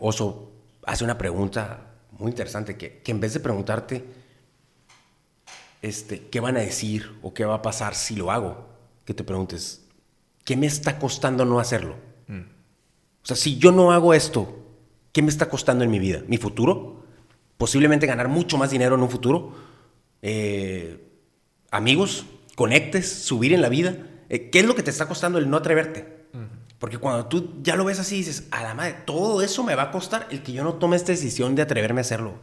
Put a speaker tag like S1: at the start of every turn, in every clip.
S1: Oso hace una pregunta muy interesante, que, que en vez de preguntarte este, qué van a decir o qué va a pasar si lo hago, que te preguntes, ¿qué me está costando no hacerlo? O sea, si yo no hago esto, ¿qué me está costando en mi vida? ¿Mi futuro? Posiblemente ganar mucho más dinero en un futuro. Eh, amigos, conectes, subir en la vida. Eh, ¿Qué es lo que te está costando el no atreverte? Porque cuando tú ya lo ves así, dices, a la madre, todo eso me va a costar el que yo no tome esta decisión de atreverme a hacerlo.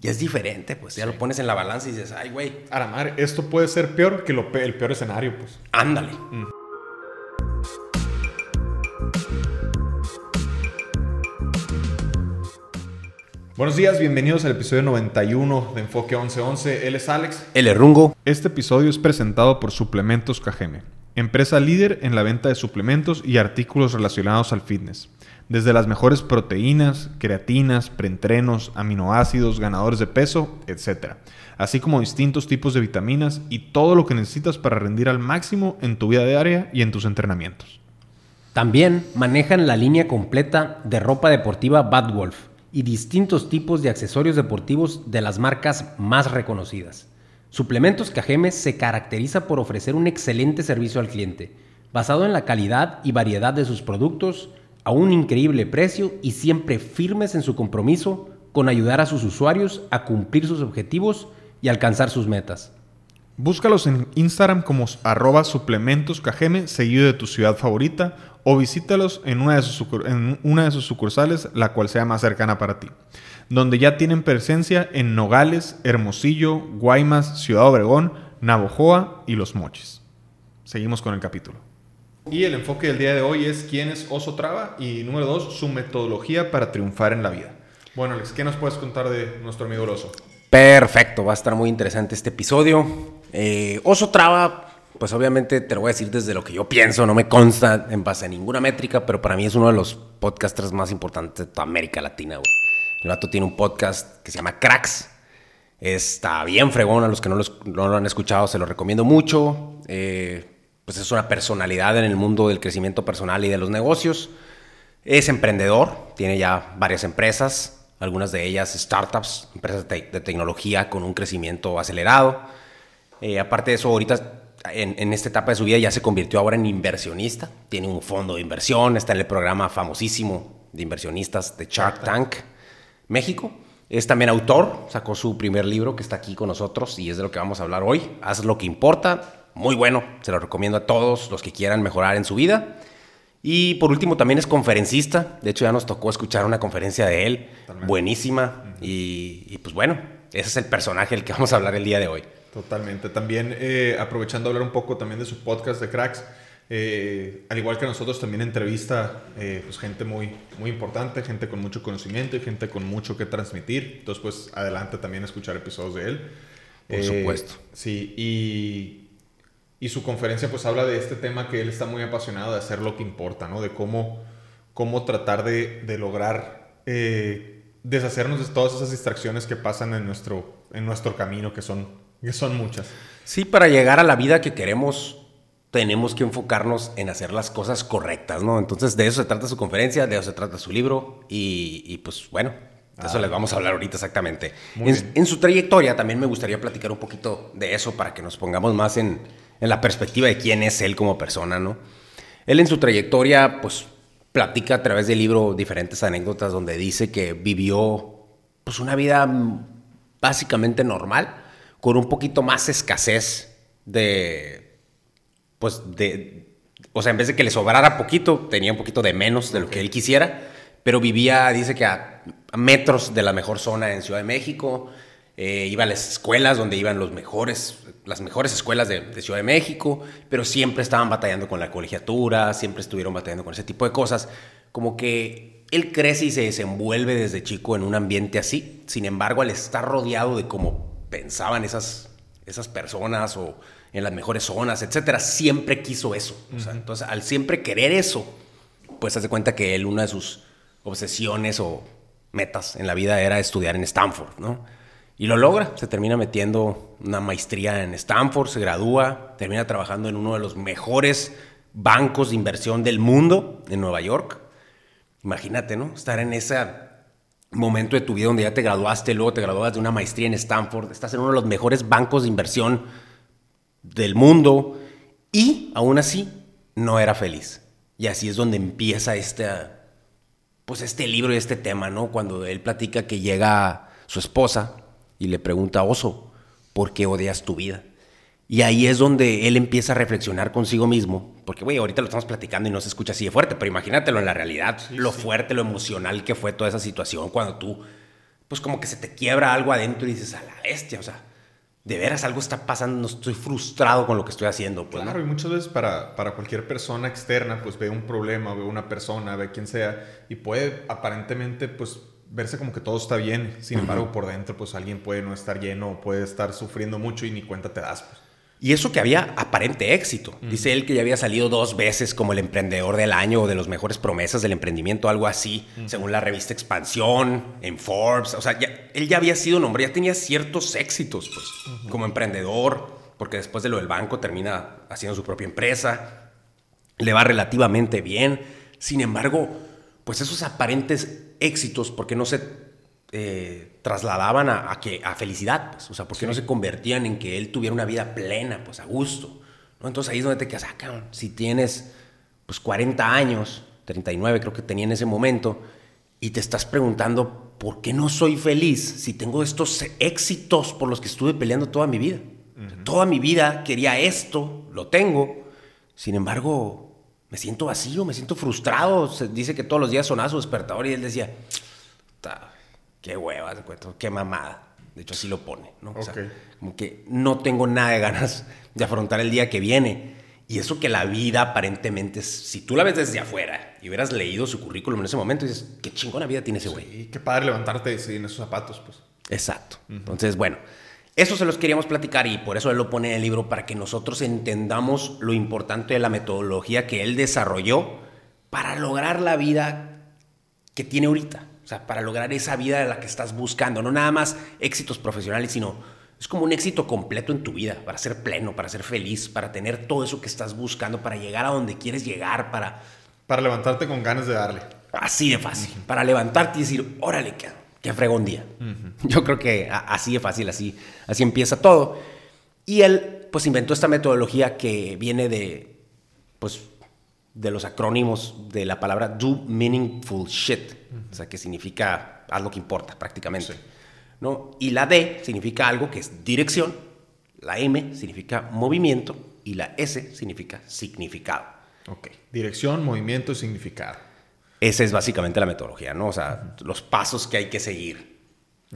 S1: Ya es diferente, pues ya lo pones en la balanza y dices, ay, güey.
S2: A la madre, esto puede ser peor que lo el peor escenario, pues.
S1: Ándale.
S2: Buenos días, bienvenidos al episodio 91 de Enfoque 1111. Él es Alex.
S1: Él es Rungo.
S2: Este episodio es presentado por Suplementos Cajeme, empresa líder en la venta de suplementos y artículos relacionados al fitness. Desde las mejores proteínas, creatinas, preentrenos, aminoácidos, ganadores de peso, etc. Así como distintos tipos de vitaminas y todo lo que necesitas para rendir al máximo en tu vida diaria y en tus entrenamientos.
S1: También manejan la línea completa de ropa deportiva Bad Wolf y distintos tipos de accesorios deportivos de las marcas más reconocidas. Suplementos Cajemes se caracteriza por ofrecer un excelente servicio al cliente, basado en la calidad y variedad de sus productos, a un increíble precio y siempre firmes en su compromiso con ayudar a sus usuarios a cumplir sus objetivos y alcanzar sus metas.
S2: Búscalos en Instagram como arroba suplementos seguido de tu ciudad favorita, o visítalos en una, de sus, en una de sus sucursales, la cual sea más cercana para ti, donde ya tienen presencia en Nogales, Hermosillo, Guaymas, Ciudad Obregón, Navojoa y Los Mochis. Seguimos con el capítulo. Y el enfoque del día de hoy es quién es Oso Traba y número dos, su metodología para triunfar en la vida. Bueno, Alex, ¿qué nos puedes contar de nuestro amigo Oso?
S1: Perfecto, va a estar muy interesante este episodio. Eh, Oso Traba pues obviamente te lo voy a decir desde lo que yo pienso, no me consta en base a ninguna métrica, pero para mí es uno de los podcasters más importantes de toda América Latina. El vato tiene un podcast que se llama Cracks. Está bien fregón, a los que no, lo han escuchado se lo recomiendo mucho. Eh, pues es una personalidad en el mundo del crecimiento personal y de los negocios. Es emprendedor, tiene ya varias empresas, algunas de ellas startups, empresas de, tecnología con un crecimiento acelerado. Eh, aparte de eso, ahorita en, esta etapa de su vida ya se convirtió ahora en inversionista. Tiene un fondo de inversión, está en el programa famosísimo de inversionistas de Shark Tank México. Es también autor, sacó su primer libro que está aquí con nosotros y es de lo que vamos a hablar hoy. Haz lo que importa, muy bueno, se lo recomiendo a todos los que quieran mejorar en su vida. Y por último también es conferencista, de hecho ya nos tocó escuchar una conferencia de él, buenísima. y, y pues bueno, ese es el personaje del que vamos a hablar el día de hoy.
S2: Totalmente. También eh, aprovechando hablar un poco también de su podcast de Cracks, eh, al igual que nosotros también entrevista eh, pues gente muy, muy importante, gente con mucho conocimiento y gente con mucho que transmitir. Entonces pues adelante también escuchar episodios de él.
S1: Por supuesto.
S2: Sí, y, y, su conferencia pues habla de este tema que él está muy apasionado de hacer lo que importa, ¿no? De cómo, cómo tratar de, de lograr deshacernos de todas esas distracciones que pasan en nuestro, en nuestro camino, que son que son muchas.
S1: Sí, para llegar a la vida que queremos, tenemos que enfocarnos en hacer las cosas correctas, ¿no? Entonces, de eso se trata su conferencia, de eso se trata su libro, y, pues bueno, de eso ah. les vamos a hablar ahorita exactamente. En, su trayectoria también me gustaría platicar un poquito de eso para que nos pongamos más en, en la perspectiva de quién es él como persona, ¿no? Él en su trayectoria, pues platica a través del libro diferentes anécdotas donde dice que vivió pues una vida básicamente normal, con un poquito más escasez de, pues de, o sea, en vez de que le sobrara poquito, tenía un poquito de menos de lo que él quisiera, pero vivía, dice que a, metros de la mejor zona en Ciudad de México, eh, iba a las escuelas donde iban los mejores, las mejores escuelas de, de, Ciudad de México, pero siempre estaban batallando con la colegiatura, siempre estuvieron batallando con ese tipo de cosas, como que él crece y se desenvuelve desde chico en un ambiente así, sin embargo, al estar rodeado de como pensaban esas, esas personas o en las mejores zonas, etcétera, siempre quiso eso. entonces, al siempre querer eso, pues hace cuenta que él, una de sus obsesiones o metas en la vida era estudiar en Stanford, ¿no? Y lo logra, se termina metiendo una maestría en Stanford, se gradúa, termina trabajando en uno de los mejores bancos de inversión del mundo en Nueva York. Imagínate, ¿no? Estar en ese momento de tu vida donde ya te graduaste, luego te graduas de una maestría en Stanford, estás en uno de los mejores bancos de inversión del mundo y aún así no era feliz. Y así es donde empieza este, pues este libro y este tema, ¿no? Cuando él platica que llega su esposa y le pregunta, Oso, ¿por qué odias tu vida? Y ahí es donde él empieza a reflexionar consigo mismo, porque, güey, ahorita lo estamos platicando y no se escucha así de fuerte, pero imagínatelo en la realidad, lo fuerte, lo emocional que fue toda esa situación cuando tú, pues como que se te quiebra algo adentro y dices, a la bestia, o sea, de veras algo está pasando, no estoy frustrado con lo que estoy haciendo.
S2: Pues, claro, y muchas veces para, para cualquier persona externa, pues ve un problema, ve una persona, ve quien sea, y puede aparentemente, pues verse como que todo está bien. Sin embargo, por dentro, pues alguien puede no estar lleno, puede estar sufriendo mucho y ni cuenta te das. Pues.
S1: Y eso que había aparente éxito. Dice él que ya había salido dos veces como el emprendedor del año o de los mejores promesas del emprendimiento, algo así, según la revista Expansión, en Forbes. O sea, él ya había sido nombre, ya tenía ciertos éxitos pues, como emprendedor, porque después de lo del banco termina haciendo su propia empresa. Le va relativamente bien. Sin embargo, pues esos aparentes éxitos, porque no se eh, trasladaban a, que, a felicidad, pues, o sea, porque no se convertían en que él tuviera una vida plena, pues a gusto, ¿no? Entonces ahí es donde te quedas, ah, si tienes pues 40 años, 39 creo que tenía en ese momento, y te estás preguntando, ¿por qué no soy feliz si tengo estos éxitos por los que estuve peleando toda mi vida? Toda mi vida quería esto, lo tengo, sin embargo, me siento vacío, me siento frustrado, se dice que todos los días sonaba su despertador y él decía, qué hueva, qué mamada. De hecho, así lo pone, ¿no? O sea, como que no tengo nada de ganas de afrontar el día que viene. Y eso que la vida aparentemente, si tú la ves desde afuera y hubieras leído su currículum en ese momento, dices, qué chingona vida tiene ese güey.
S2: Sí, qué padre levantarte y en esos zapatos, pues.
S1: Exacto. Entonces, bueno, eso se los queríamos platicar y por eso él lo pone en el libro, para que nosotros entendamos lo importante de la metodología que él desarrolló para lograr la vida que tiene ahorita. O sea, para lograr esa vida de la que estás buscando. No nada más éxitos profesionales, sino es como un éxito completo en tu vida, para ser pleno, para ser feliz, para tener todo eso que estás buscando, para llegar a donde quieres llegar, para...
S2: Para levantarte con ganas de darle.
S1: Así de fácil. Para levantarte y decir, órale, qué, qué fregón día. Yo creo que así de fácil, así, así empieza todo. Y él, pues, inventó esta metodología que viene de, pues, de los acrónimos de la palabra do meaningful shit, o sea, que significa haz lo que importa prácticamente. ¿no? Y la D significa algo que es dirección, la M significa movimiento y la S significa significado.
S2: Ok, dirección, movimiento y significado.
S1: Esa es básicamente la metodología, ¿no? O sea, los pasos que hay que seguir.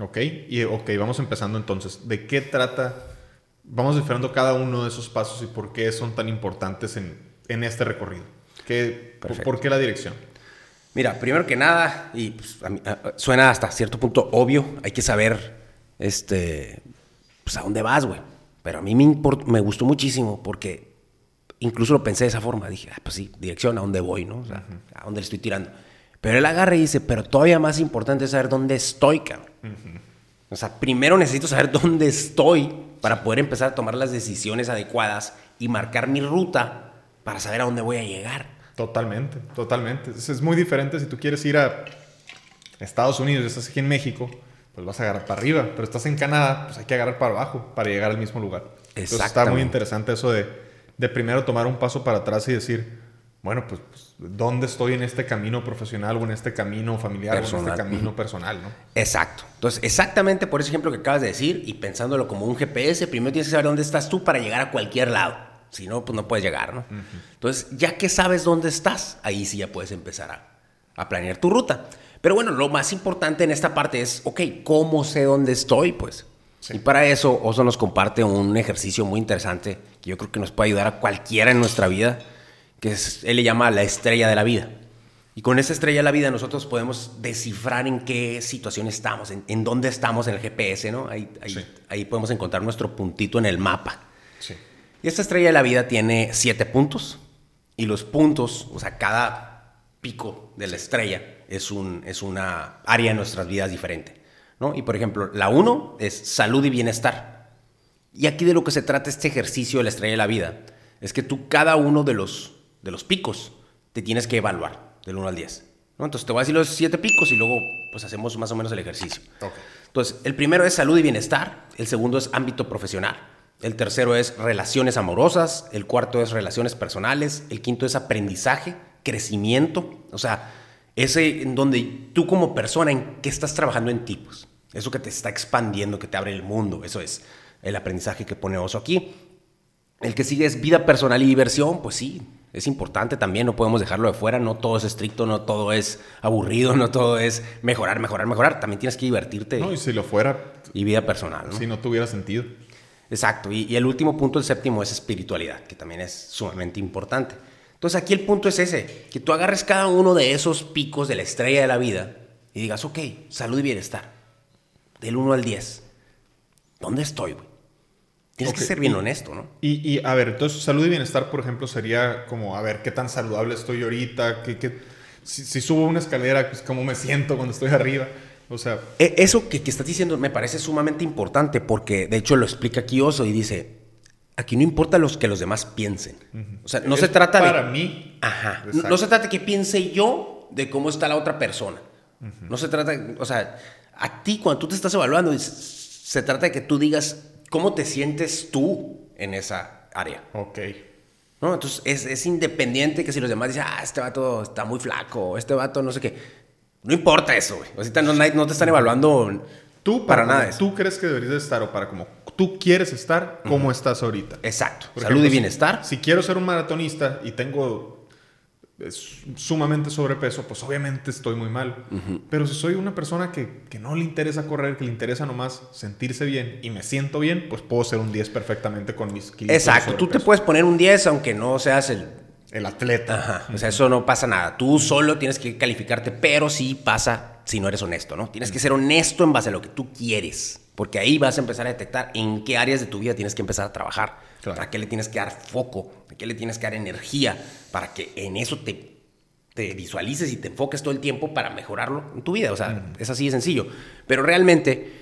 S2: Ok, y ok, vamos empezando entonces. ¿De qué trata? Vamos diferendo cada uno de esos pasos y por qué son tan importantes en, en este recorrido. ¿Por qué la dirección?
S1: Mira, primero que nada, y pues, suena hasta cierto punto obvio, hay que saber este, pues, a dónde vas, güey. Pero a mí me, me gustó muchísimo porque incluso lo pensé de esa forma. Dije, ah, pues sí, dirección, a dónde voy, ¿no? O sea, a dónde le estoy tirando. Pero él agarra y dice, pero todavía más importante es saber dónde estoy, cabrón. O sea, primero necesito saber dónde estoy para poder empezar a tomar las decisiones adecuadas y marcar mi ruta para saber a dónde voy a llegar.
S2: Totalmente, totalmente. Es muy diferente si tú quieres ir a Estados Unidos y estás aquí en México, pues vas a agarrar para arriba, pero estás en Canadá, pues hay que agarrar para abajo para llegar al mismo lugar. Entonces está muy interesante eso de, de, primero tomar un paso para atrás y decir, bueno, pues, pues, ¿dónde estoy en este camino profesional o en este camino familiar o en este camino personal? ¿no?
S1: Exacto. Entonces, exactamente por ese ejemplo que acabas de decir y pensándolo como un GPS, primero tienes que saber dónde estás tú para llegar a cualquier lado. Si no, pues no puedes llegar, ¿no? Entonces, ya que sabes dónde estás, ahí sí ya puedes empezar a, planear tu ruta. Pero bueno, lo más importante en esta parte es, ok, ¿cómo sé dónde estoy? Pues. Y para eso, Oso nos comparte un ejercicio muy interesante que yo creo que nos puede ayudar a cualquiera en nuestra vida, que es, él le llama la estrella de la vida. Y con esa estrella de la vida nosotros podemos descifrar en qué situación estamos, en, dónde estamos en el GPS, ¿no? Ahí, ahí, ahí podemos encontrar nuestro puntito en el mapa. Sí. Y esta estrella de la vida tiene siete puntos. Y los puntos, o sea, cada pico de la estrella es, un, es una área en nuestras vidas diferente. ¿No? Y por ejemplo, la uno es salud y bienestar. Y aquí de lo que se trata este ejercicio de la estrella de la vida es que tú cada uno de los, de los picos te tienes que evaluar del 1 al 10. ¿no? Entonces te voy a decir los siete picos y luego pues hacemos más o menos el ejercicio. Entonces, el primero es salud y bienestar, el segundo es ámbito profesional, el tercero es relaciones amorosas, el cuarto es relaciones personales, el quinto es aprendizaje, crecimiento, o sea, ese en donde tú como persona, en qué estás trabajando en tipos, eso que te está expandiendo, que te abre el mundo, eso es el aprendizaje que pone Oso aquí. El que sigue es vida personal y diversión, pues sí, es importante también, no podemos dejarlo de fuera, no todo es estricto, no todo es aburrido, no todo es mejorar, mejorar, mejorar, también tienes que divertirte.
S2: No, y si lo fuera...
S1: Y vida personal, ¿no?
S2: Si no tuviera sentido.
S1: Exacto, y, y el último punto, el séptimo, es espiritualidad, que también es sumamente importante. Entonces aquí el punto es ese, que tú agarres cada uno de esos picos de la estrella de la vida y digas, ok, salud y bienestar, del 1 al 10, ¿dónde estoy, güey? Tienes que ser bien honesto, ¿no?
S2: Y, y, a ver, entonces salud y bienestar, por ejemplo, sería como, a ver, ¿qué tan saludable estoy ahorita? ¿Qué, qué, si, si, subo una escalera, pues, ¿cómo me siento cuando estoy arriba? O sea...
S1: E, eso que, que, estás diciendo me parece sumamente importante porque, de hecho, lo explica aquí Oso y dice, aquí no importa los que los demás piensen. Uh -huh. O sea, no
S2: es
S1: se trata
S2: para
S1: de...
S2: Para mí.
S1: Ajá. No, no, se trata de que piense yo de cómo está la otra persona. Uh -huh. No se trata, o sea, a ti cuando tú te estás evaluando, se trata de que tú digas cómo te sientes tú en esa área.
S2: Ok.
S1: ¿No? Entonces es, es, independiente que si los demás dicen, ah, este vato está muy flaco, este vato no sé qué. No importa eso, güey. Ahorita no, no te están evaluando
S2: tú para, para nada. Tú crees que deberías de estar o para como tú quieres estar, ¿cómo uh -huh. estás ahorita?
S1: Exacto. Por Salud ejemplo, y bienestar.
S2: Si, si, quiero ser un maratonista y tengo sumamente sobrepeso, pues obviamente estoy muy mal. Uh -huh. Pero si soy una persona que, que, no le interesa correr, que le interesa nomás sentirse bien y me siento bien, pues puedo ser un 10 perfectamente con mis kilos.
S1: Exacto. Tú te puedes poner un 10 aunque no seas el
S2: el atleta.
S1: Ajá. O sea, eso no pasa nada. Tú solo tienes que calificarte, pero sí pasa si no eres honesto, ¿no? Tienes que ser honesto en base a lo que tú quieres, porque ahí vas a empezar a detectar en qué áreas de tu vida tienes que empezar a trabajar, claro. para qué le tienes que dar foco, para qué le tienes que dar energía, para que en eso te, te visualices y te enfoques todo el tiempo para mejorarlo en tu vida. O sea, mm. es así de sencillo. Pero realmente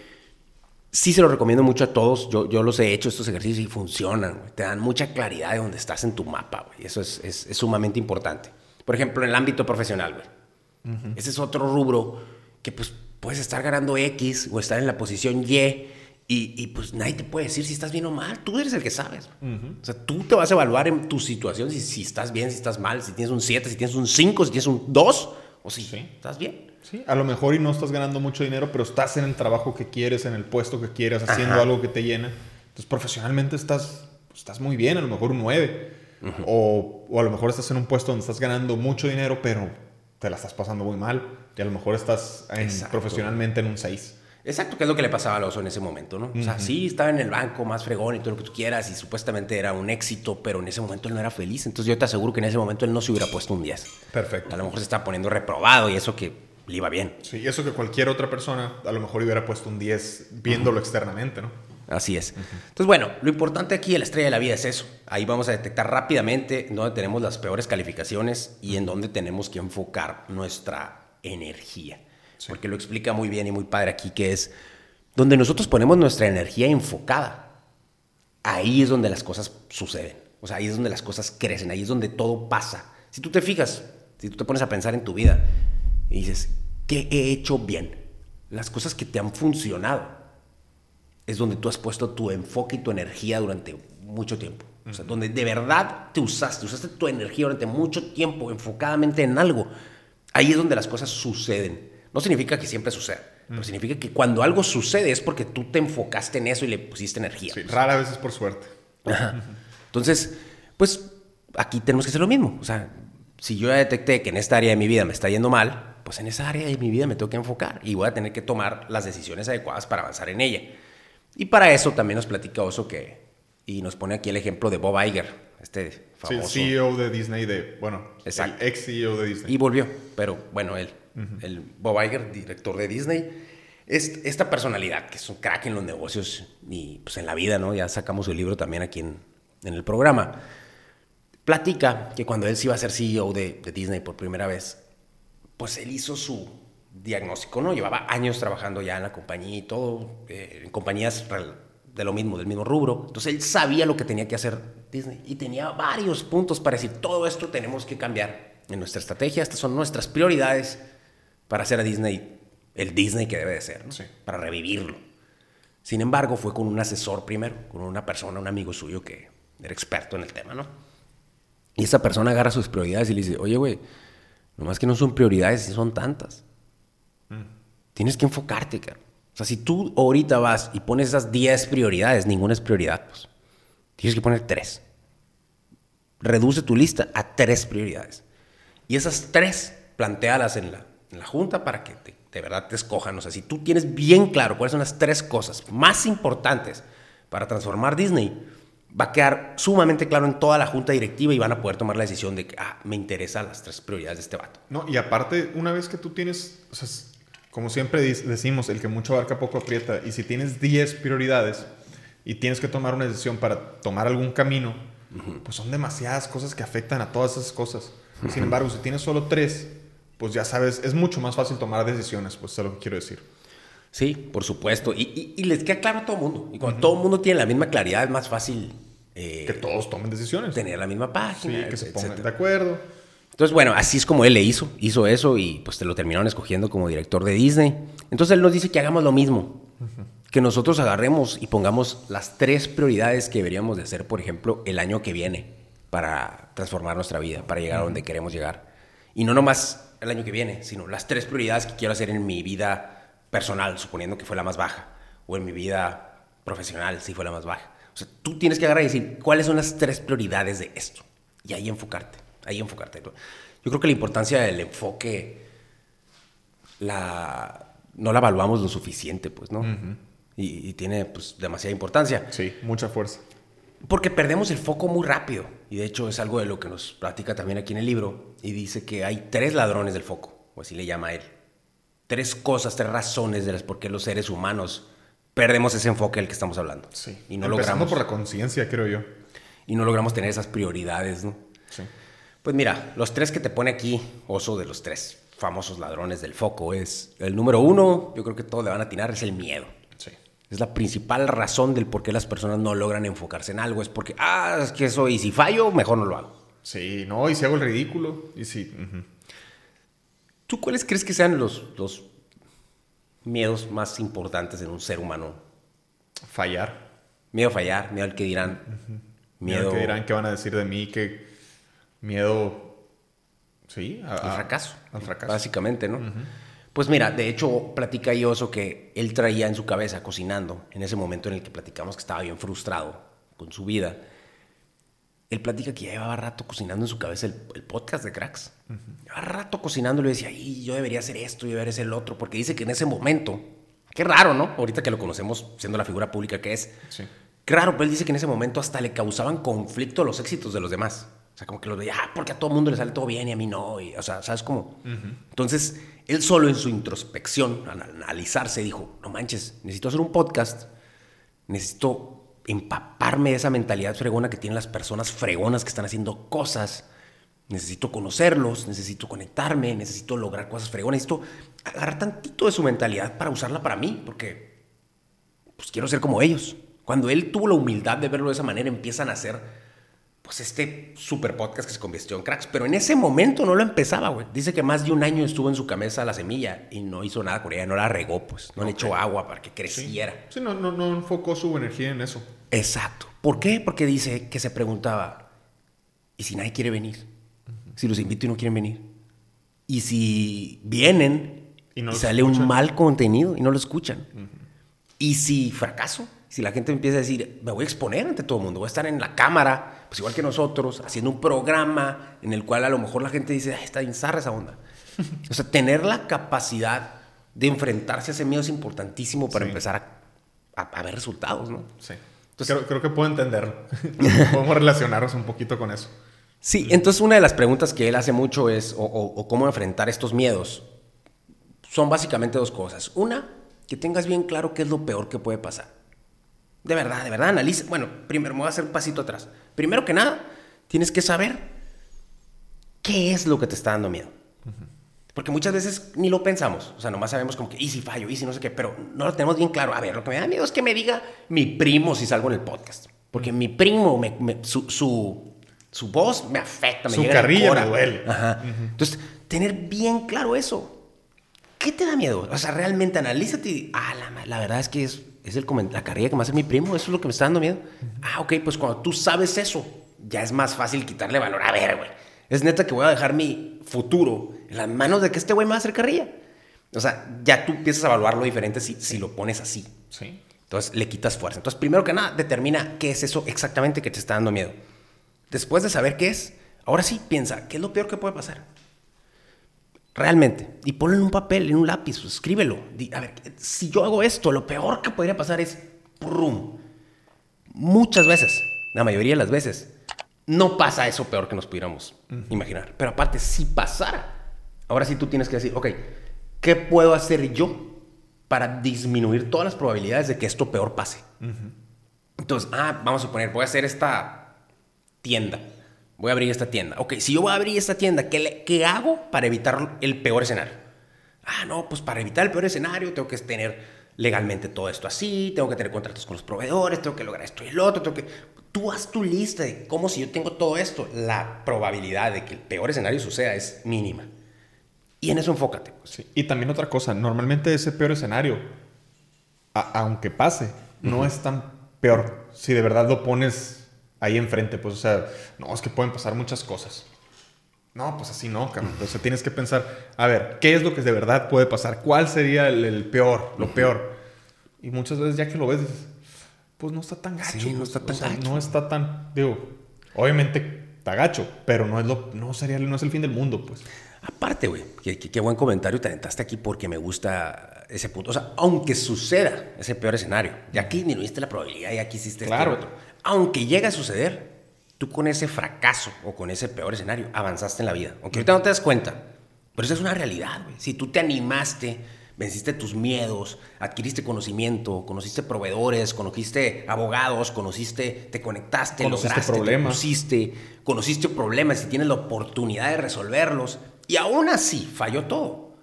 S1: sí se lo recomiendo mucho a todos. Yo, yo los he hecho, estos ejercicios, y funcionan. Te dan mucha claridad de dónde estás en tu mapa. Güey. Eso es, es, es, sumamente importante. Por ejemplo, en el ámbito profesional. Güey. Uh -huh. Ese es otro rubro que pues puedes estar ganando X o estar en la posición Y. Y, y pues nadie te puede decir si estás bien o mal. Tú eres el que sabes. Uh -huh. O sea, tú te vas a evaluar en tu situación si, si estás bien, si estás mal, si tienes un 7, si tienes un 5, si tienes un 2 o si sí. estás bien.
S2: Sí, a lo mejor y no estás ganando mucho dinero, pero estás en el trabajo que quieres, en el puesto que quieres, haciendo Ajá. algo que te llena. Entonces, profesionalmente estás, estás muy bien, a lo mejor un 9. Uh -huh. o, o, a lo mejor estás en un puesto donde estás ganando mucho dinero, pero te la estás pasando muy mal. Y a lo mejor estás en, profesionalmente en un 6.
S1: Exacto, que es lo que le pasaba al oso en ese momento, ¿no? Uh -huh. O sea, sí, estaba en el banco más fregón y todo lo que tú quieras y supuestamente era un éxito, pero en ese momento él no era feliz. Entonces yo te aseguro que en ese momento él no se hubiera puesto un 10.
S2: Perfecto.
S1: A lo mejor se estaba poniendo reprobado y eso que le iba bien.
S2: Sí, eso que cualquier otra persona a lo mejor hubiera puesto un 10 viéndolo uh -huh. externamente, ¿no?
S1: Así es. Uh -huh. Entonces, bueno, lo importante aquí en la estrella de la vida es eso. Ahí vamos a detectar rápidamente dónde tenemos las peores calificaciones y en dónde tenemos que enfocar nuestra energía. Sí. Porque lo explica muy bien y muy padre aquí, que es donde nosotros ponemos nuestra energía enfocada. Ahí es donde las cosas suceden. O sea, ahí es donde las cosas crecen, ahí es donde todo pasa. Si tú te fijas, si tú te pones a pensar en tu vida, y dices, ¿qué he hecho bien? Las cosas que te han funcionado es donde tú has puesto tu enfoque y tu energía durante mucho tiempo. O sea, donde de verdad te usaste, usaste tu energía durante mucho tiempo enfocadamente en algo. Ahí es donde las cosas suceden. No significa que siempre suceda, pero significa que cuando algo sucede es porque tú te enfocaste en eso y le pusiste energía.
S2: Sí, rara vez es por suerte.
S1: Ajá. Entonces, pues aquí tenemos que hacer lo mismo. O sea, si yo ya detecté que en esta área de mi vida me está yendo mal, pues en esa área de mi vida me tengo que enfocar y voy a tener que tomar las decisiones adecuadas para avanzar en ella. Y para eso también nos platica Oso que, y nos pone aquí el ejemplo de Bob Iger, este famoso.
S2: Sí, CEO de Disney, de, bueno,
S1: Exacto.
S2: el ex CEO de Disney.
S1: Y volvió, pero bueno, él, uh -huh. el Bob Iger, director de Disney, es esta personalidad que es un crack en los negocios y pues en la vida, ¿no? Ya sacamos su libro también aquí en, en el programa. Platica que cuando él se iba a ser CEO de, de Disney por primera vez, pues él hizo su diagnóstico, ¿no? Llevaba años trabajando ya en la compañía y todo, eh, en compañías de lo mismo, del mismo rubro. Entonces él sabía lo que tenía que hacer Disney y tenía varios puntos para decir, todo esto tenemos que cambiar en nuestra estrategia, estas son nuestras prioridades para hacer a Disney el Disney que debe de ser, ¿no?
S2: Sí.
S1: para revivirlo. Sin embargo, fue con un asesor primero, con una persona, un amigo suyo que era experto en el tema, ¿no? Y esa persona agarra sus prioridades y le dice, oye, güey, nomás que no son prioridades, son tantas. Tienes que enfocarte, cara. O sea, si tú ahorita vas y pones esas 10 prioridades, ninguna es prioridad, pues. Tienes que poner 3. Reduce tu lista a 3 prioridades. Y esas 3, plantealas en la, en la junta para que te- de verdad te escojan. O sea, si tú tienes bien claro cuáles son las 3 cosas más importantes para transformar Disney, va a quedar sumamente claro en toda la junta directiva y van a poder tomar la decisión de que, ah, me interesan las 3 prioridades de este vato.
S2: No, y aparte, una vez que tú tienes, o sea, como siempre decimos, el que mucho abarca poco aprieta, y si tienes 10 prioridades y tienes que tomar una decisión para tomar algún camino, pues son demasiadas cosas que afectan a todas esas cosas. Sin embargo, si tienes solo 3, pues ya sabes, es mucho más fácil tomar decisiones, pues eso es lo que quiero decir.
S1: Sí, por supuesto. Y, y- y les queda claro a todo el mundo. Y cuando todo el mundo tiene la misma claridad, es más fácil eh,
S2: Que todos tomen decisiones.
S1: tener la misma
S2: Sí,
S1: página.
S2: que se
S1: etcétera.
S2: pongan de acuerdo.
S1: Entonces, bueno, así es como él le hizo. Hizo eso y pues te lo terminaron escogiendo como director de Disney. Entonces él nos dice que hagamos lo mismo. Que nosotros agarremos y pongamos las tres prioridades que deberíamos de hacer, por ejemplo, el año que viene para transformar nuestra vida, para llegar a donde queremos llegar. Y no nomás el año que viene, sino las tres prioridades que quiero hacer en mi vida personal, suponiendo que fue la más baja, o en mi vida profesional, si fue la más baja. O sea, tú tienes que agarrar y decir, ¿cuáles son las tres prioridades de esto? Y ahí enfocarte, ahí enfocarte. Yo creo que la importancia del enfoque la, no la evaluamos lo suficiente, pues, ¿no? y, y tiene, pues, demasiada importancia.
S2: Sí, mucha fuerza.
S1: Porque perdemos el foco muy rápido. Y de hecho es algo de lo que nos platica también aquí en el libro. Y dice que hay tres ladrones del foco, o así le llama él. Tres cosas, tres razones de las por qué los seres humanos perdemos ese enfoque del que estamos hablando.
S2: Sí.
S1: Y no
S2: Empezando
S1: logramos,
S2: por la conciencia, creo yo.
S1: y no logramos tener esas prioridades, ¿no?
S2: Sí.
S1: Pues mira, los tres que te pone aquí, Oso, de los tres famosos ladrones del foco, es el número uno, yo creo que todos le van a atinar, es el miedo.
S2: Sí.
S1: Es la principal razón del por qué las personas no logran enfocarse en algo. Es porque, ah, es que eso, y si fallo, mejor no lo hago.
S2: Sí, no, y si hago el ridículo, y si...
S1: ¿Tú cuáles crees que sean los, los miedos más importantes en un ser humano?
S2: Fallar.
S1: Miedo a fallar, miedo al que dirán,
S2: Miedo,
S1: miedo
S2: que dirán, qué van a decir de mí, que miedo... Sí, a-
S1: al fracaso.
S2: Al fracaso.
S1: Básicamente, ¿no? Pues mira, de hecho, platica Oso que él traía en su cabeza cocinando, en ese momento en el que platicamos que estaba bien frustrado con su vida. Él platica que ya llevaba rato cocinando en su cabeza el, el podcast de Cracks. Llevaba rato cocinando y le decía, "Ay, yo debería hacer esto, yo debería hacer el otro, porque dice que en ese momento, qué raro, ¿no? Ahorita que lo conocemos siendo la figura pública que es,
S2: Sí.
S1: Qué raro, pero él dice que en ese momento hasta le causaban conflicto los éxitos de los demás. O sea, como que los veía, ah, porque a todo mundo le sale todo bien y a mí no. Y, o sea, ¿sabes cómo? Entonces, él solo en su introspección, al analizarse, dijo, no manches, necesito hacer un podcast, necesito empaparme de esa mentalidad fregona que tienen las personas fregonas que están haciendo cosas. Necesito conocerlos, necesito conectarme, necesito lograr cosas fregonas, necesito agarrar tantito de su mentalidad para usarla para mí, porque pues quiero ser como ellos. Cuando él tuvo la humildad de verlo de esa manera, empiezan a hacer pues este super podcast que se convirtió en cracks. Pero en ese momento no lo empezaba, güey. Dice que más de un año estuvo en su cabeza la semilla y no hizo nada con ella, no la regó, pues. No le echó agua para que creciera.
S2: Sí, no, no, no enfocó su energía en eso.
S1: Exacto. ¿Por qué? Porque dice que se preguntaba, ¿y si nadie quiere venir? Si los invito y no quieren venir. ¿Y si vienen
S2: Y no
S1: sale un mal contenido y no lo escuchan? ¿Y si fracaso? Si la gente empieza a decir, me voy a exponer ante todo el mundo, voy a estar en la cámara, pues igual que nosotros, haciendo un programa en el cual a lo mejor la gente dice, "Ay, está bien zarra esa onda. o sea, tener la capacidad de enfrentarse a ese miedo es importantísimo para
S2: Sí.
S1: empezar a, a- a ver resultados, ¿no?
S2: Sí.
S1: Entonces-
S2: creo, creo que puedo entenderlo. Podemos relacionarnos un poquito con eso.
S1: Sí, entonces una de las preguntas que él hace mucho es, o, o- o cómo enfrentar estos miedos, son básicamente dos cosas. Una, que tengas bien claro qué es lo peor que puede pasar. De verdad, de verdad, analiza. Bueno, primero me voy a hacer un pasito atrás. Primero que nada, tienes que saber qué es lo que te está dando miedo. Porque muchas veces ni lo pensamos. O sea, nomás sabemos como que, y si fallo, y si no sé qué, pero no lo tenemos bien claro. A ver, lo que me da miedo es que me diga mi primo si salgo en el podcast. Porque mi primo, me- me- su, su, Su voz me afecta, me
S2: Su
S1: llega
S2: carrilla me duele.
S1: Ajá. Entonces, tener bien claro eso. ¿Qué te da miedo? O sea, realmente analízate y, ah, la, la verdad es que es, es el la carrilla que me hace mi primo, eso es lo que me está dando miedo. Ah, ok, pues cuando tú sabes eso, ya es más fácil quitarle valor. A ver, güey, es neta que voy a dejar mi futuro en las manos de que este güey me va a hacer carrilla. O sea, ya tú empiezas a evaluarlo diferente si, si lo pones así.
S2: Sí.
S1: Entonces le quitas fuerza. Entonces, primero que nada, determina qué es eso exactamente que te está dando miedo. Después de saber qué es, ahora sí piensa, ¿qué es lo peor que puede pasar? Realmente. Y ponlo en un papel, en un lápiz, pues, escríbelo. A ver, si yo hago esto, lo peor que podría pasar es, ¡prum! Muchas veces, la mayoría de las veces, no pasa eso peor que nos pudiéramos imaginar. Pero aparte, si pasara, ahora sí tú tienes que decir, ok, ¿qué puedo hacer yo para disminuir todas las probabilidades de que esto peor pase? Entonces, ah, vamos a suponer, voy a hacer esta tienda. Voy a abrir esta tienda. Ok, si yo voy a abrir esta tienda, ¿qué, le- qué hago para evitar el peor escenario? Ah, no, pues para evitar el peor escenario tengo que tener legalmente todo esto así, tengo que tener contratos con los proveedores, tengo que lograr esto y el otro, tengo que... Tú haz tu lista de cómo si yo tengo todo esto, la probabilidad de que el peor escenario suceda es mínima. Y en eso enfócate. pues.
S2: Sí. Y también otra cosa, normalmente ese peor escenario, a- aunque pase, no es tan peor si de verdad lo pones ahí enfrente. Pues, o sea, no, es que pueden pasar muchas cosas. No, pues así no, cabrón. Entonces tienes que pensar, a ver, ¿qué es lo que de verdad puede pasar? ¿Cuál sería el, el peor, lo peor? Y muchas veces ya que lo ves, dices, pues no está tan gacho.
S1: Sí, no está
S2: o
S1: tan
S2: sea,
S1: gacho.
S2: No está tan, digo, obviamente está gacho, pero no es, lo, no sería, no es el fin del mundo, pues.
S1: Aparte, güey, qué, buen comentario te aventaste aquí porque me gusta ese punto. O sea, aunque suceda ese peor escenario, ya que disminuiste la probabilidad, ya que hiciste esto y
S2: Claro.
S1: lo otro, aunque llegue a suceder, tú con ese fracaso o con ese peor escenario avanzaste en la vida. Aunque ahorita no te das cuenta, pero eso es una realidad, güey. Si tú te animaste, venciste tus miedos, adquiriste conocimiento, conociste proveedores, conociste abogados, conociste, te conectaste,
S2: Conociste
S1: lograste, te
S2: problemas.
S1: pusiste, conociste problemas y tienes la oportunidad de resolverlos y aún así falló todo.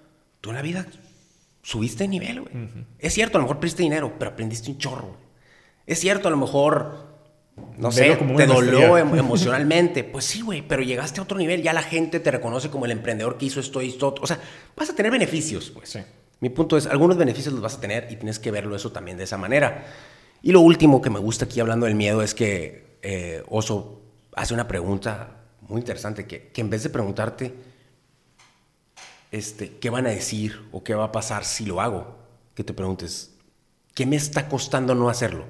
S1: Tú en la vida subiste de nivel, güey. Es cierto, a lo mejor perdiste dinero, pero aprendiste un chorro. Es cierto, a lo mejor, no sé,
S2: como
S1: te
S2: maestría.
S1: em- emocionalmente. Pues sí, güey, pero llegaste a otro nivel, ya la gente te reconoce como el emprendedor que hizo esto y esto. O sea, vas a tener beneficios, pues.
S2: Sí.
S1: Mi punto es, algunos beneficios los vas a tener y tienes que verlo eso también de esa manera. Y lo último que me gusta aquí hablando del miedo es que eh, Oso hace una pregunta muy interesante, que, que en vez de preguntarte este, qué van a decir o qué va a pasar si lo hago, que te preguntes, ¿qué me está costando no hacerlo?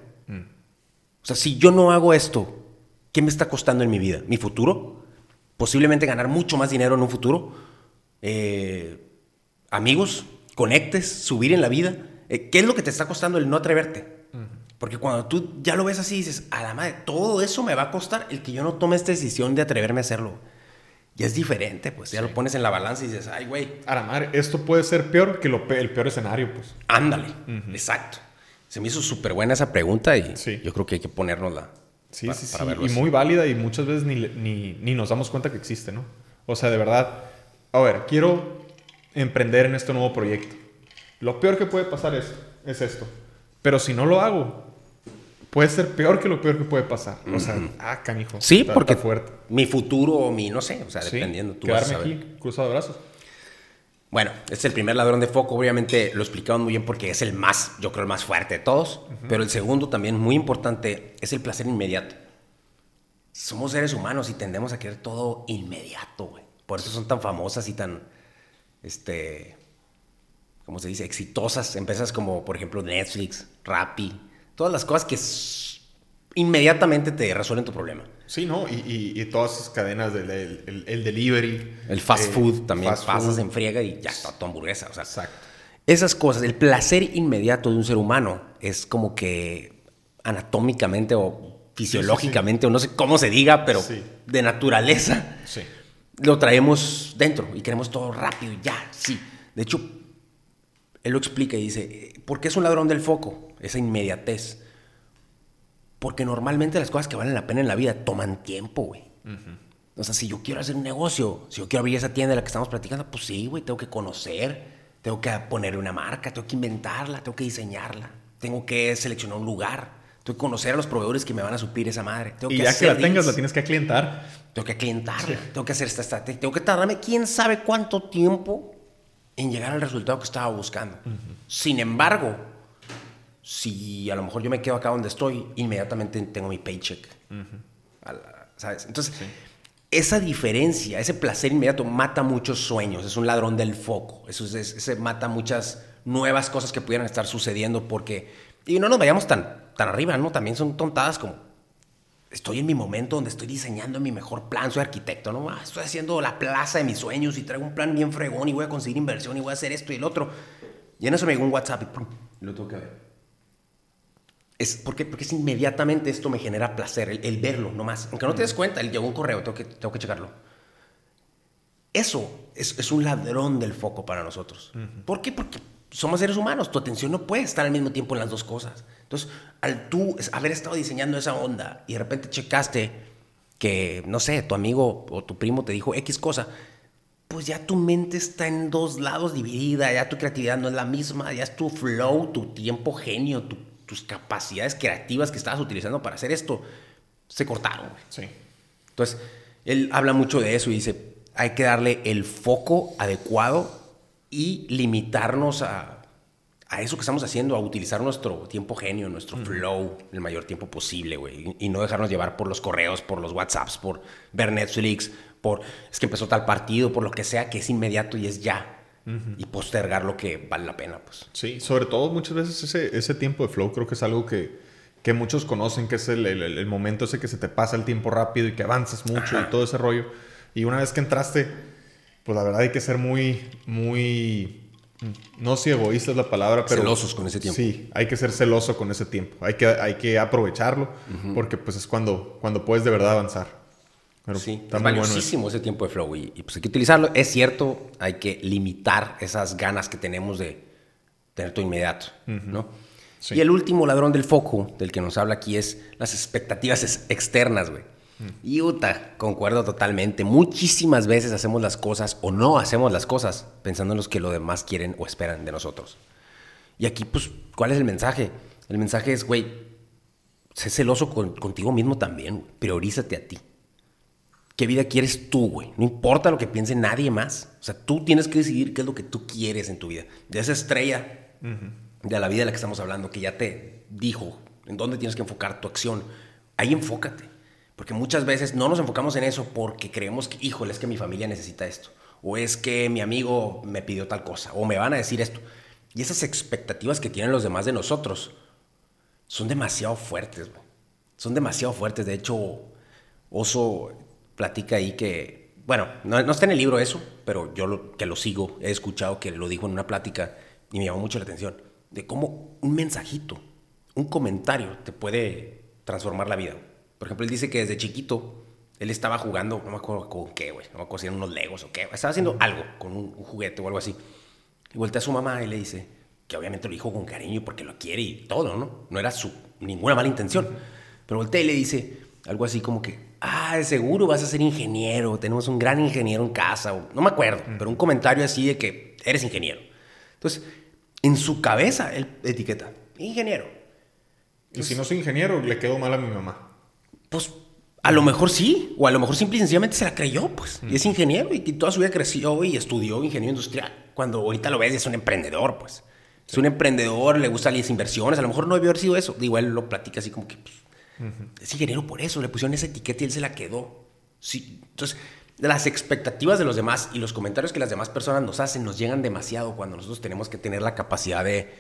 S1: O sea, si yo no hago esto, ¿qué me está costando en mi vida? ¿Mi futuro? Posiblemente ganar mucho más dinero en un futuro. Eh, amigos, conectes, subir en la vida. Eh, ¿Qué es lo que te está costando el no atreverte? Porque cuando tú ya lo ves así, dices, a la madre, todo eso me va a costar el que yo no tome esta decisión de atreverme a hacerlo. Ya es diferente, pues ya lo pones en la balanza y dices, ay, güey,
S2: A la madre, esto puede ser peor que lo pe- el peor escenario, pues.
S1: ándale. Exacto. Se me hizo súper buena esa pregunta y
S2: Sí.
S1: yo creo que hay que ponernosla.
S2: Sí,
S1: pa-
S2: sí, sí.
S1: para
S2: Y
S1: así.
S2: muy válida y muchas veces ni, ni, ni nos damos cuenta que existe, ¿no? O sea, de verdad, a ver, quiero emprender en este nuevo proyecto. Lo peor que puede pasar es, es esto. Pero si no lo hago, puede ser peor que lo peor que puede pasar. O sea, ah, canijo.
S1: Sí,
S2: está-
S1: porque
S2: está fuerte.
S1: mi futuro o mi, no sé, o sea,
S2: Sí,
S1: dependiendo. Tú vas a
S2: quedarme
S1: saber.
S2: aquí, cruzado de brazos.
S1: Bueno, es el primer ladrón de foco, obviamente lo explicamos muy bien porque es el más, yo creo, el más fuerte de todos. Pero el segundo también, muy importante, es el placer inmediato. Somos seres humanos y tendemos a querer todo inmediato, güey. Por eso son tan famosas y tan, este, ¿cómo se dice? Exitosas. Empresas como, por ejemplo, Netflix, Rappi, todas las cosas que inmediatamente te resuelven tu problema.
S2: Sí, ¿no? Y, y- y todas esas cadenas del el, el- el delivery.
S1: El fast
S2: eh,
S1: food también
S2: fast
S1: pasas
S2: food.
S1: en friega y ya está tu hamburguesa. O sea,
S2: Exacto.
S1: esas cosas, el placer inmediato de un ser humano es como que anatómicamente o fisiológicamente, o no sé cómo se diga, pero
S2: Sí.
S1: de naturaleza,
S2: Sí.
S1: lo traemos dentro y queremos todo rápido y ya, sí. De hecho, él lo explica y dice, ¿por qué es un ladrón del foco? Esa inmediatez. Porque normalmente las cosas que valen la pena en la vida toman tiempo, güey. O sea, si yo quiero hacer un negocio, si yo quiero abrir esa tienda de la que estamos platicando, pues sí, güey, tengo que conocer, tengo que ponerle una marca, tengo que inventarla, tengo que diseñarla, tengo que seleccionar un lugar, Tengo que conocer a los proveedores que me van a suplir esa madre. Tengo
S2: y
S1: que
S2: ya que la tengas, la tienes que clientar.
S1: Tengo que clientarla, tengo que hacer esta estrategia, tengo que tardarme quién sabe cuánto tiempo en llegar al resultado que estaba buscando. Sin embargo, si a lo mejor yo me quedo acá donde estoy, inmediatamente tengo mi paycheck. A la- ¿Sabes? Entonces, esa diferencia, ese placer inmediato mata muchos sueños, es un ladrón del foco, eso es, es- ese mata muchas nuevas cosas que pudieran estar sucediendo porque, y no nos vayamos tan, tan arriba, ¿no? También son tontadas como, estoy en mi momento donde estoy diseñando mi mejor plan, soy arquitecto, ¿no? Ah, estoy haciendo la plaza de mis sueños y traigo un plan bien fregón y voy a conseguir inversión y voy a hacer esto y el otro. Y en eso me llegó un WhatsApp y ¡pum! lo tengo que ver. Es, ¿por qué? Porque es inmediatamente esto me genera placer, el, el verlo nomás. Aunque no te des cuenta, el llegó un correo, tengo que, tengo que checarlo. Eso es, es un ladrón del foco para nosotros. ¿Por qué? Porque somos seres humanos, tu atención no puede estar al mismo tiempo en las dos cosas. Entonces, al tú haber estado diseñando esa onda y de repente checaste que, no sé, tu amigo o tu primo te dijo X cosa, pues ya tu mente está en dos lados dividida, ya tu creatividad no es la misma, ya es tu flow, tu tiempo genio, tu- tus capacidades creativas que estabas utilizando para hacer esto, se cortaron.
S2: Sí.
S1: Entonces, él habla mucho de eso y dice, hay que darle el foco adecuado y limitarnos a, a eso que estamos haciendo, a utilizar nuestro tiempo genio, nuestro flow el mayor tiempo posible, güey. Y, y no dejarnos llevar por los correos, por los WhatsApps, por ver Netflix, por es que empezó tal partido, por lo que sea que es inmediato y es ya. Y postergar lo que vale la pena, pues.
S2: Sí, sobre todo muchas veces ese, ese tiempo de flow creo que es algo que, que muchos conocen, que es el, el- el momento ese que se te pasa el tiempo rápido y que avanzas mucho
S1: Ajá.
S2: y todo ese rollo. Y una vez que entraste, pues la verdad hay que ser muy, muy, no si egoísta es la palabra, pero...
S1: Celosos con ese tiempo.
S2: Sí, hay que ser celoso con ese tiempo. Hay que, hay que aprovecharlo porque pues es cuando, cuando puedes de verdad avanzar. Pero
S1: sí, es
S2: bueno
S1: valiosísimo ese tiempo de flow y, y, pues hay que utilizarlo. Es cierto, hay que limitar esas ganas que tenemos de tener todo inmediato, ¿no?
S2: Sí.
S1: Y el último ladrón del foco del que nos habla aquí es las expectativas ex- externas, güey. Y Uta, concuerdo totalmente. Muchísimas veces hacemos las cosas o no hacemos las cosas pensando en los que los demás quieren o esperan de nosotros. Y aquí, pues, ¿cuál es el mensaje? El mensaje es, güey, sé celoso con- contigo mismo también. Priorízate a ti. ¿Qué vida quieres tú, güey? No importa lo que piense nadie más. O sea, tú tienes que decidir qué es lo que tú quieres en tu vida. De esa estrella de la vida de la que estamos hablando, que ya te dijo en dónde tienes que enfocar tu acción. Ahí enfócate. Porque muchas veces no nos enfocamos en eso porque creemos que, híjole, es que mi familia necesita esto. O es que mi amigo me pidió tal cosa. O me van a decir esto. Y esas expectativas que tienen los demás de nosotros son demasiado fuertes, güey. Son demasiado fuertes. De hecho, Oso platica ahí que, bueno, no, no está en el libro eso, pero yo lo, que lo sigo, he escuchado que lo dijo en una plática y me llamó mucho la atención, de cómo un mensajito, un comentario te puede transformar la vida. Por ejemplo, él dice que desde chiquito él estaba jugando, no me acuerdo con qué, güey, no me acuerdo si eran unos legos o qué, estaba haciendo algo con un, un juguete o algo así. Y voltea a su mamá y le dice que obviamente lo dijo con cariño porque lo quiere y todo, ¿no? No era su ninguna mala intención. Pero voltea y le dice algo así como que, ah, de seguro vas a ser ingeniero, tenemos un gran ingeniero en casa, o, no me acuerdo, pero un comentario así de que eres ingeniero. Entonces, en su cabeza él etiqueta, ingeniero.
S2: Y si no soy ingeniero, le quedo mal a mi mamá.
S1: Pues a lo mejor sí, o a lo mejor simple y sencillamente se la creyó, pues. Y es ingeniero y toda su vida creció y estudió ingeniería industrial. Cuando ahorita lo ves, es un emprendedor, pues. Es un emprendedor, le gustan las inversiones. A lo mejor no debió haber sido eso. Digo, él lo platica así como que pues, es ingeniero por eso. Le pusieron esa etiqueta y él se la quedó. Sí. Entonces, las expectativas de los demás y los comentarios que las demás personas nos hacen nos llegan demasiado cuando nosotros tenemos que tener la capacidad de,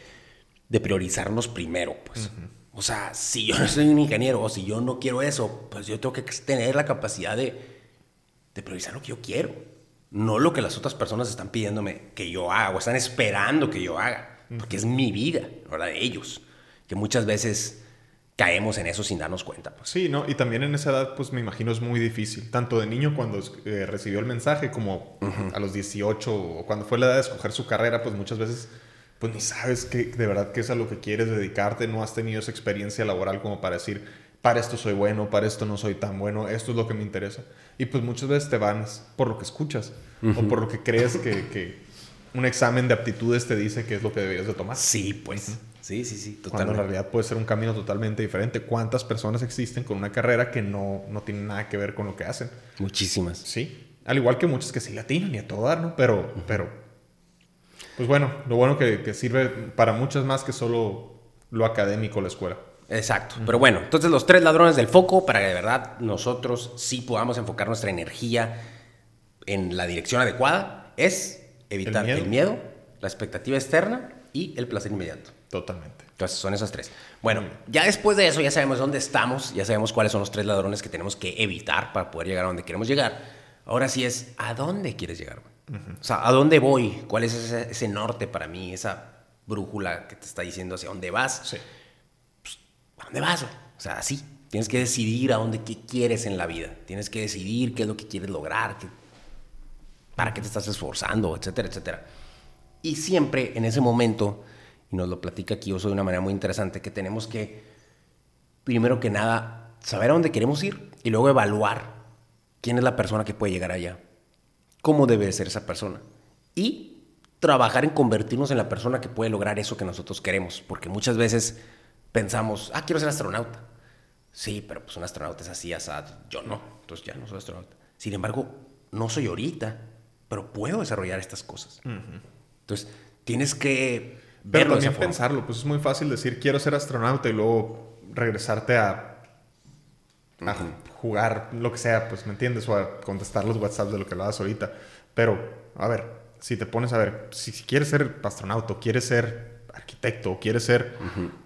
S1: de priorizarnos primero, pues. O sea, si yo no soy un ingeniero o si yo no quiero eso, pues yo tengo que tener la capacidad de, de priorizar lo que yo quiero. No lo que las otras personas están pidiéndome que yo haga o están esperando que yo haga. Porque es mi vida, no la de ellos. Que muchas veces caemos en eso sin darnos cuenta. Pues.
S2: Sí, ¿no? Y también en esa edad, pues me imagino es muy difícil. Tanto de niño cuando eh, recibió el mensaje, como a los 18 o cuando fue la edad de escoger su carrera, pues muchas veces pues ni sabes que de verdad que es a lo que quieres dedicarte, no has tenido esa experiencia laboral como para decir, para esto soy bueno, para esto no soy tan bueno, esto es lo que me interesa. Y pues muchas veces te van por lo que escuchas o por lo que crees que, que un examen de aptitudes te dice que es lo que deberías de tomar.
S1: Sí, pues. Sí, sí, sí,
S2: totalmente. Cuando en realidad puede ser un camino totalmente diferente. ¿Cuántas personas existen con una carrera que no, no tienen nada que ver con lo que hacen?
S1: Muchísimas.
S2: Sí. Al igual que muchas que sí latinan y a todo dar, ¿no? Pero, pero pues bueno, lo bueno que, que sirve para muchas más que solo lo académico la escuela.
S1: Exacto. Pero bueno, entonces los tres ladrones del foco para que de verdad nosotros sí podamos enfocar nuestra energía en la dirección adecuada es evitar el miedo, la expectativa externa y el placer inmediato.
S2: Totalmente.
S1: Entonces son esas tres. Bueno, ya después de eso ya sabemos dónde estamos, ya sabemos cuáles son los tres ladrones que tenemos que evitar para poder llegar a donde queremos llegar. Ahora sí es, ¿a dónde quieres llegar? O sea, ¿a dónde voy? ¿Cuál es ese, ese, norte para mí? Esa brújula que te está diciendo hacia dónde vas.
S2: Sí.
S1: ¿a dónde vas? O sea, así. Tienes que decidir a dónde qué quieres en la vida. Tienes que decidir qué es lo que quieres lograr, para qué te estás esforzando, etcétera, etcétera. Y siempre en ese momento, y nos lo platica aquí Oso de una manera muy interesante, que tenemos que, primero que nada, saber a dónde queremos ir y luego evaluar quién es la persona que puede llegar allá, cómo debe ser esa persona. Y trabajar en convertirnos en la persona que puede lograr eso que nosotros queremos, porque muchas veces pensamos, ah, quiero ser astronauta. Sí, pero pues un astronauta es así, asado. Yo no, entonces ya no soy astronauta. Sin embargo, no soy ahorita, pero puedo desarrollar estas cosas. Entonces, tienes que
S2: verlo. Pero también pensarlo, pues es muy fácil decir quiero ser astronauta y luego regresarte a, a jugar lo que sea, pues me entiendes, o a contestar los WhatsApp de lo que lo hagas ahorita. Pero, a ver, si te pones a ver, si, si quieres ser astronauta, quieres ser arquitecto o quiere ser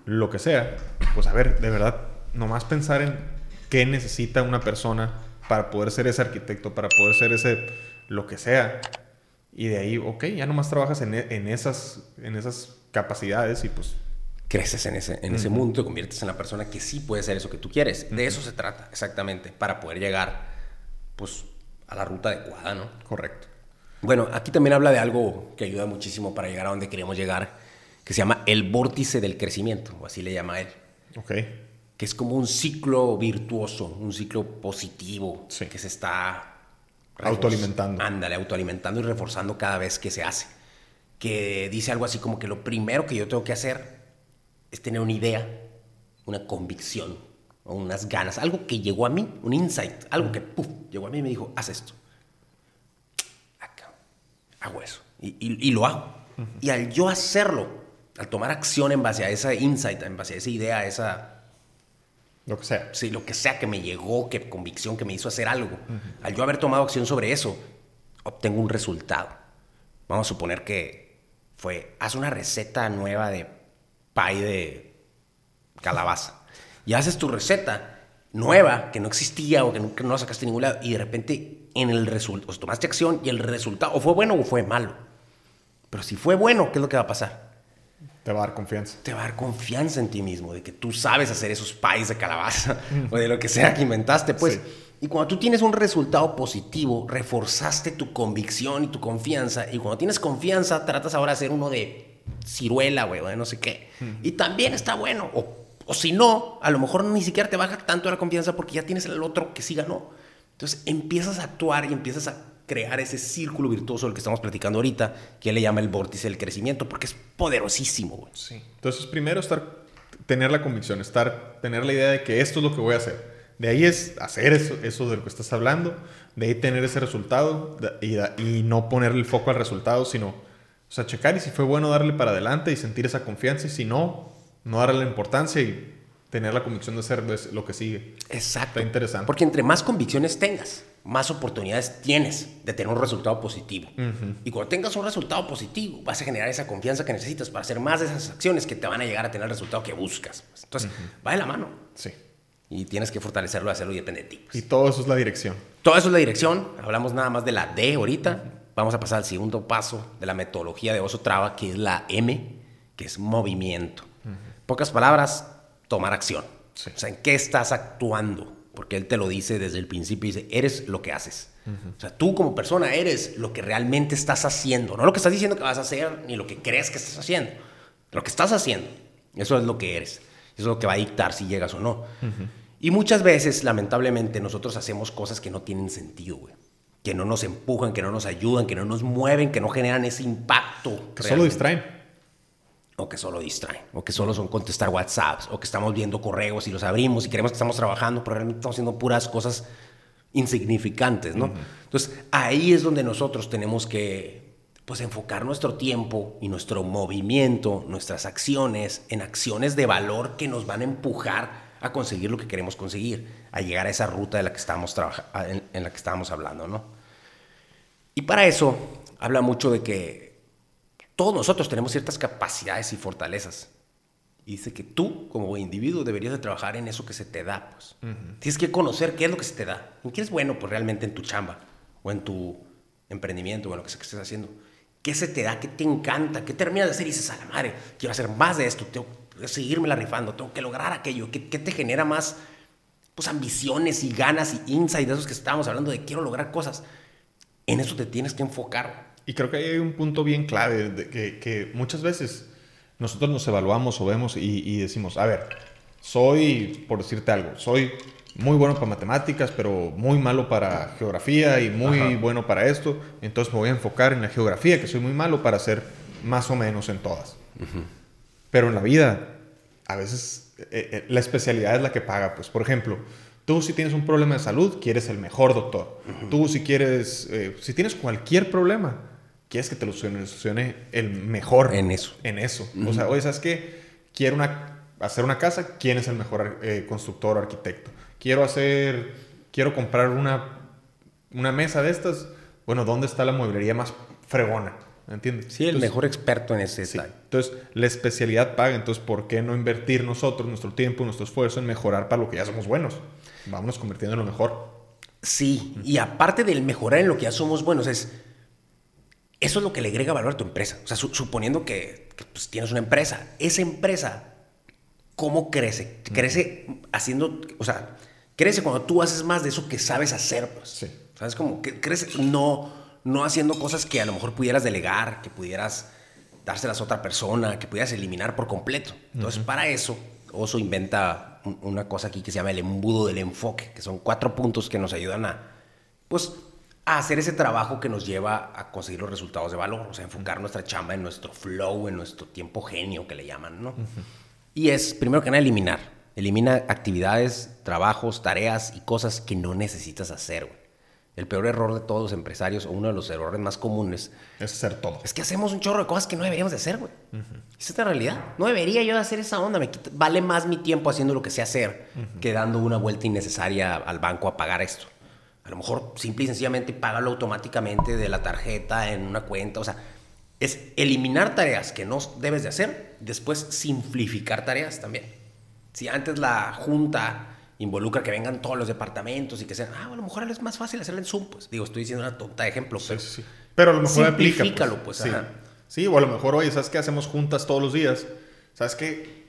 S2: lo que sea, pues a ver, de verdad, nomás pensar en qué necesita una persona para poder ser ese arquitecto, para poder ser ese lo que sea. Y de ahí, ok, ya nomás trabajas en, en esas, en esas capacidades y pues...
S1: Creces en ese, en ese mundo, te conviertes en la persona que sí puede ser eso que tú quieres. De eso se trata, exactamente, para poder llegar, pues, a la ruta adecuada, ¿no?
S2: Correcto.
S1: Bueno, aquí también habla de algo que ayuda muchísimo para llegar a donde queremos llegar, que se llama el vórtice del crecimiento, o así le llama él.
S2: Ok.
S1: Que es como un ciclo virtuoso, un ciclo positivo, que se está...
S2: Autoalimentando.
S1: Ándale, autoalimentando y reforzando cada vez que se hace. Que dice algo así como que lo primero que yo tengo que hacer es tener una idea, una convicción, o unas ganas, algo que llegó a mí, un insight, algo que puff, llegó a mí y me dijo, haz esto. Acá, hago eso. Y, lo hago. Y al yo hacerlo, al tomar acción en base a esa insight, en base a esa idea, a esa...
S2: Lo que sea.
S1: Sí, lo que sea que me llegó, que convicción, que me hizo hacer algo. Al yo haber tomado acción sobre eso, obtengo un resultado. Vamos a suponer que fue, haz una receta nueva de pie de calabaza. Y haces tu receta nueva, que no existía o que nunca no la sacaste en ningún lado, y de repente en el resultado, o tomaste acción y el resultado, o fue bueno o fue malo. Pero si fue bueno, ¿qué es lo que va a pasar?
S2: Te va a dar confianza.
S1: Te va a dar confianza en ti mismo, de que tú sabes hacer esos pies de calabaza o de lo que sea que inventaste, pues. Y cuando tú tienes un resultado positivo, reforzaste tu convicción y tu confianza. Y cuando tienes confianza, tratas ahora de hacer uno de ciruela, güey, o de no sé qué. Y también está bueno. O, o si no, a lo mejor ni siquiera te baja tanto la confianza porque ya tienes el otro que sí ganó. Entonces empiezas a actuar y empiezas a crear ese círculo virtuoso del que estamos platicando ahorita, que él le llama el vórtice del crecimiento, porque es poderosísimo.
S2: Sí. Entonces, primero estar, tener la convicción, estar, tener la idea de que esto es lo que voy a hacer. De ahí es hacer eso, eso de lo que estás hablando, de ahí tener ese resultado y, y no ponerle el foco al resultado, sino, o sea, checar y si fue bueno darle para adelante y sentir esa confianza y si no, no darle la importancia y tener la convicción de hacer lo que sigue.
S1: Exacto.
S2: Está interesante.
S1: Porque entre más convicciones tengas, más oportunidades tienes de tener un resultado positivo. Y cuando tengas un resultado positivo, vas a generar esa confianza que necesitas para hacer más de esas acciones que te van a llegar a tener el resultado que buscas. Pues. Entonces, va de la mano.
S2: Sí.
S1: Y tienes que fortalecerlo, hacerlo y depende de ti.
S2: Pues. Y todo eso es la dirección.
S1: Todo eso es la dirección. Hablamos nada más de la D ahorita. Vamos a pasar al segundo paso de la metodología de Oso Traba, que es la M, que es movimiento. Pocas palabras, tomar acción. O sea, ¿en qué estás actuando? Porque él te lo dice desde el principio, dice, eres lo que haces. O sea, tú como persona eres lo que realmente estás haciendo, no lo que estás diciendo que vas a hacer, ni lo que crees que estás haciendo, lo que estás haciendo. Eso es lo que eres. Eso es lo que va a dictar si llegas o no. Y muchas veces, lamentablemente, nosotros hacemos cosas que no tienen sentido, güey. Que no nos empujan, que no nos ayudan, que no nos mueven, que no generan ese impacto.
S2: Que solo distraen.
S1: O que solo distraen, o que solo son contestar WhatsApps, o que estamos viendo correos y los abrimos y queremos que estamos trabajando, pero realmente estamos haciendo puras cosas insignificantes, ¿no? Entonces, ahí es donde nosotros tenemos que pues enfocar nuestro tiempo y nuestro movimiento, nuestras acciones en acciones de valor que nos van a empujar a conseguir lo que queremos conseguir, a llegar a esa ruta de la que estábamos en, en la que estábamos hablando, ¿no? Y para eso habla mucho de que todos nosotros tenemos ciertas capacidades y fortalezas. Y dice que tú, como individuo, deberías de trabajar en eso que se te da, pues. Tienes que conocer qué es lo que se te da. ¿En qué eres bueno, pues, realmente en tu chamba? O en tu emprendimiento, o en lo que sea que estés haciendo. ¿Qué se te da? ¿Qué te encanta? ¿Qué terminas de hacer y dices, a la madre, quiero hacer más de esto, tengo que seguirme la rifando, tengo que lograr aquello? ¿Qué, qué te genera más, pues, ambiciones y ganas y insight de esos que estábamos hablando de quiero lograr cosas? En eso te tienes que enfocar.
S2: Y creo que hay un punto bien clave, de que, que muchas veces nosotros nos evaluamos o vemos y, decimos, a ver, soy, por decirte algo, soy muy bueno para matemáticas, pero muy malo para geografía y muy bueno para esto, entonces me voy a enfocar en la geografía, que soy muy malo para hacer más o menos en todas. Pero en la vida, a veces eh, eh, la especialidad es la que paga. Pues, por ejemplo, tú si tienes un problema de salud, quieres el mejor doctor. Tú si quieres, eh, si tienes cualquier problema, quieres que te lo solucione el mejor.
S1: En eso.
S2: En eso. O sea, oye, ¿sabes qué? Quiero una, hacer una casa, ¿quién es el mejor eh, constructor o arquitecto? Quiero hacer, quiero comprar una, una mesa de estas. Bueno, ¿dónde está la mueblería más fregona? ¿Entiendes?
S1: Sí, el mejor experto en ese
S2: sí. Entonces, la especialidad paga. Entonces, ¿por qué no invertir nosotros nuestro tiempo, nuestro esfuerzo en mejorar para lo que ya somos buenos? Vámonos convirtiendo en lo mejor.
S1: Sí, y aparte del mejorar en lo que ya somos buenos, es eso es lo que le agrega valor a tu empresa. O sea, suponiendo que, pues, tienes una empresa, esa empresa, ¿cómo crece? Crece haciendo, o sea, crece cuando tú haces más de eso que sabes hacer, pues. Sí. ¿Sabes? Como que crece no, no haciendo cosas que a lo mejor pudieras delegar, que pudieras dárselas a otra persona, que pudieras eliminar por completo. Entonces, para eso, Oso inventa una cosa aquí que se llama el embudo del enfoque, que son cuatro puntos que nos ayudan a, pues, a hacer ese trabajo que nos lleva a conseguir los resultados de valor, o sea, enfocar nuestra chamba en nuestro flow, en nuestro tiempo genio que le llaman, ¿no? Y es, primero que nada, eliminar. Elimina actividades, trabajos, tareas y cosas que no necesitas hacer, güey. El peor error de todos los empresarios, o uno de los errores más comunes,
S2: es hacer todo.
S1: Es que hacemos un chorro de cosas que no deberíamos de hacer, güey. Esa es la realidad. No debería yo hacer esa onda. Me vale más mi tiempo haciendo lo que sé hacer que dando una vuelta innecesaria al banco a pagar esto. A lo mejor simple y sencillamente págalo automáticamente de la tarjeta en una cuenta. O sea, es eliminar tareas que no debes de hacer, después simplificar tareas también. Si antes la junta involucra que vengan todos los departamentos y que sean, ah, a lo mejor es más fácil hacerlo en Zoom, pues digo, estoy diciendo una tonta ejemplo, pero,
S2: sí, sí. pero a lo mejor
S1: aplica. Pues, pues
S2: sí. sí, o a lo mejor, oye, ¿sabes qué hacemos juntas todos los días? ¿Sabes qué?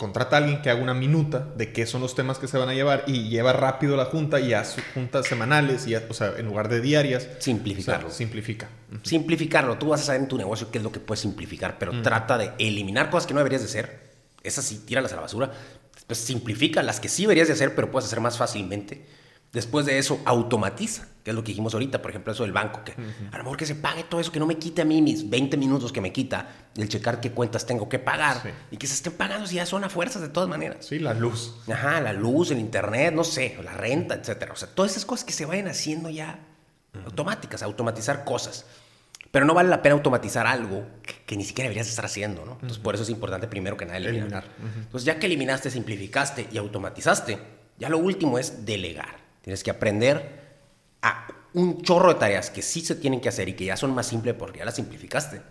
S2: Contrata a alguien que haga una minuta de qué son los temas que se van a llevar y lleva rápido la junta y hace juntas semanales, y, o sea, en lugar de diarias.
S1: Simplificarlo.
S2: simplifica.
S1: Simplificarlo. Tú vas a saber en tu negocio qué es lo que puedes simplificar, pero trata de eliminar cosas que no deberías de hacer. Esas sí, tíralas a la basura. Después simplifica las que sí deberías de hacer, pero puedes hacer más fácilmente Después de eso, automatiza, que es lo que dijimos ahorita, por ejemplo, eso del banco, que a lo mejor que se pague todo eso, que no me quite a mí mis 20 minutos que me quita el checar qué cuentas tengo que pagar y que se estén pagando si ya son a fuerzas de todas maneras.
S2: Sí, la luz.
S1: Ajá, la luz, el internet, no sé, la renta, etcétera. O sea, todas esas cosas que se vayan haciendo ya automáticas, automatizar cosas. Pero no vale la pena automatizar algo que, ni siquiera deberías estar haciendo, ¿no? Entonces, por eso es importante primero que nada eliminar. Entonces, ya que eliminaste, simplificaste y automatizaste, ya lo último es delegar. Tienes que aprender a un chorro de tareas que sí se tienen que hacer y que ya son más simples porque ya las simplificaste.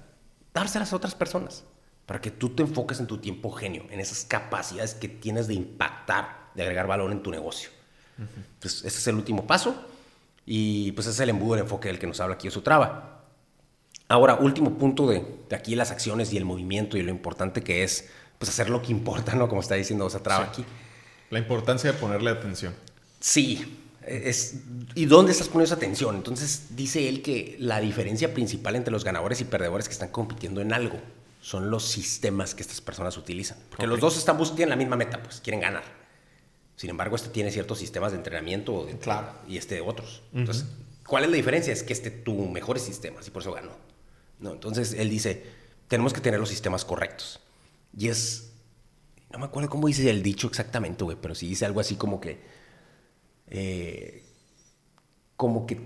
S1: Dárselas a otras personas para que tú te enfoques en tu tiempo genio, en esas capacidades que tienes de impactar, de agregar valor en tu negocio. Entonces, ese es el último paso y pues ese es el embudo del enfoque del que nos habla aquí Osutrava. Ahora, último punto de, de, aquí las acciones y el movimiento y lo importante que es pues hacer lo que importa, ¿no? Como está diciendo Osutrava aquí.
S2: La importancia de ponerle atención.
S1: Sí, es, ¿Y dónde estás poniendo esa atención? Entonces dice él que la diferencia principal entre los ganadores y perdedores que están compitiendo en algo son los sistemas que estas personas utilizan. Porque los dos están tienen la misma meta, pues quieren ganar. Sin embargo, este tiene ciertos sistemas de entrenamiento
S2: claro.
S1: y este otros. Entonces, ¿cuál es la diferencia? Es que este tuvo mejores sistemas y por eso ganó. ¿No? Entonces, él dice, tenemos que tener los sistemas correctos. Y es, no me acuerdo cómo dice el dicho exactamente, güey, pero sí dice algo así como que, eh, como que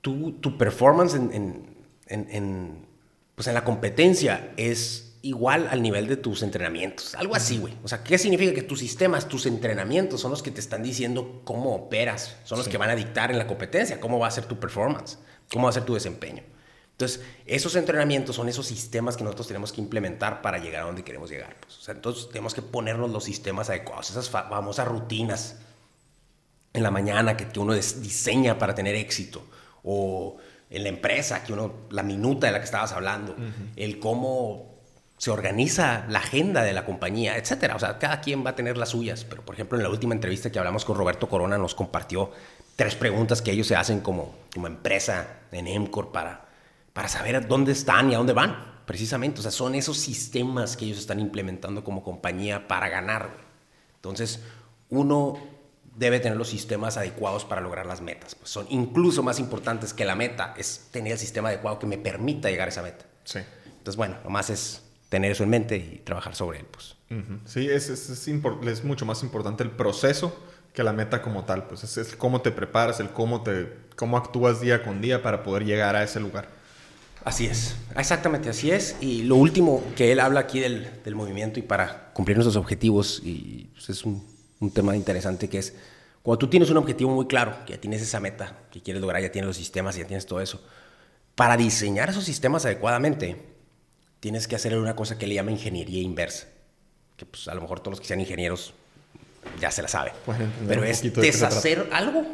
S1: tu, tu performance en, en, en, en, pues en la competencia es igual al nivel de tus entrenamientos. Algo así, güey. O sea, ¿qué significa que tus sistemas, tus entrenamientos son los que te están diciendo cómo operas? Son los que van a dictar en la competencia cómo va a ser tu performance, cómo va a ser tu desempeño. Entonces, esos entrenamientos son esos sistemas que nosotros tenemos que implementar para llegar a donde queremos llegar. Pues. O sea, entonces, tenemos que ponernos los sistemas adecuados, esas famosas rutinas en la mañana que, que uno diseña para tener éxito. O en la empresa, que uno, la minuta de la que estabas hablando, el cómo se organiza la agenda de la compañía, etcétera. O sea, cada quien va a tener las suyas. Pero, por ejemplo, en la última entrevista que hablamos con Roberto Corona, nos compartió tres preguntas que ellos se hacen como, como empresa en EMCOR para, para saber dónde están y a dónde van, precisamente. O sea, son esos sistemas que ellos están implementando como compañía para ganar. Entonces, uno debe tener los sistemas adecuados para lograr las metas. Pues son incluso más importantes que la meta, es tener el sistema adecuado que me permita llegar a esa meta.
S2: Sí.
S1: Entonces, bueno, nomás es tener eso en mente y trabajar sobre él. Pues.
S2: Sí, es, es, es, mucho más importante el proceso que la meta como tal. Pues es, es, cómo te preparas, el cómo, te, cómo actúas día con día para poder llegar a ese lugar.
S1: Así es, exactamente así es. Y lo último que él habla aquí del, del movimiento y para cumplir nuestros objetivos, y pues, es un, un, tema interesante que es, cuando tú tienes un objetivo muy claro, que ya tienes esa meta que quieres lograr, ya tienes los sistemas, ya tienes todo eso, para diseñar esos sistemas adecuadamente, tienes que hacer una cosa que le llama ingeniería inversa. Que pues a lo mejor todos los que sean ingenieros ya se la saben. Pero es deshacer algo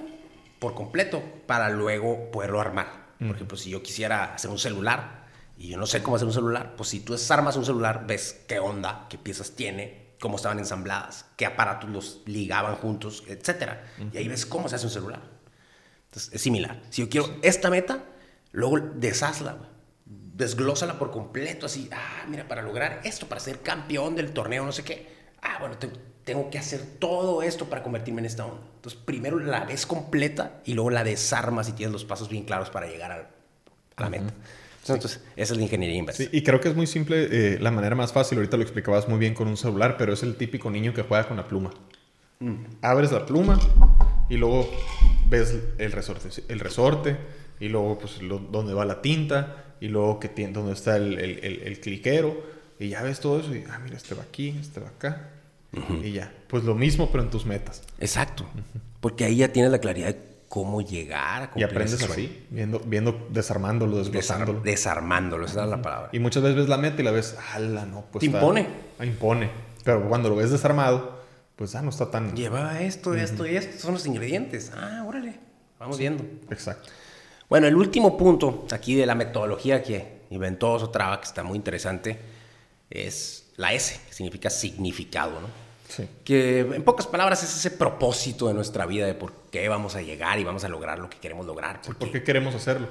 S1: por completo para luego poderlo armar. Por ejemplo, si yo quisiera hacer un celular y yo no sé cómo hacer un celular, pues si tú desarmas un celular, ves qué onda, qué piezas tiene, cómo estaban ensambladas, qué aparatos los ligaban juntos, etc. Y ahí ves cómo se hace un celular. Entonces, es similar. Si yo quiero esta meta, luego deshazla, güey desglósala por completo, así, ah, mira, para lograr esto, para ser campeón del torneo, no sé qué, ah, bueno, tengo que hacer todo esto para convertirme en esta onda. Entonces, primero la ves completa y luego la desarmas y tienes los pasos bien claros para llegar a, la meta. Entonces, esa es la ingeniería inversa.
S2: Sí, y creo que es muy simple, eh, la manera más fácil, ahorita lo explicabas muy bien con un celular, pero es el típico niño que juega con la pluma. Mm. Abres la pluma y luego ves el resorte, el resorte y luego pues dónde va la tinta y luego que tiene, donde está el, el, el, cliquero, y ya ves todo eso, y ah, mira, este va aquí, este va acá, y ya. Pues lo mismo, pero en tus metas.
S1: Exacto, porque ahí ya tienes la claridad de cómo llegar
S2: a Y aprendes así, viendo, viendo, desarmándolo, desglosándolo.
S1: desarmándolo, esa es la palabra.
S2: Y muchas veces ves la meta y la ves, ala, no,
S1: pues. Te impone.
S2: Ah, impone. Pero cuando lo ves desarmado, pues ah, no está tan.
S1: Lleva esto, esto y esto, son los ingredientes. Ah, órale, vamos viendo.
S2: Exacto.
S1: Bueno, el último punto aquí de la metodología que inventó Sotrava, que está muy interesante, es la S, que significa significado, ¿no?
S2: Sí.
S1: Que en pocas palabras es ese propósito de nuestra vida de por qué vamos a llegar y vamos a lograr lo que queremos lograr.
S2: ¿Por qué queremos hacerlo?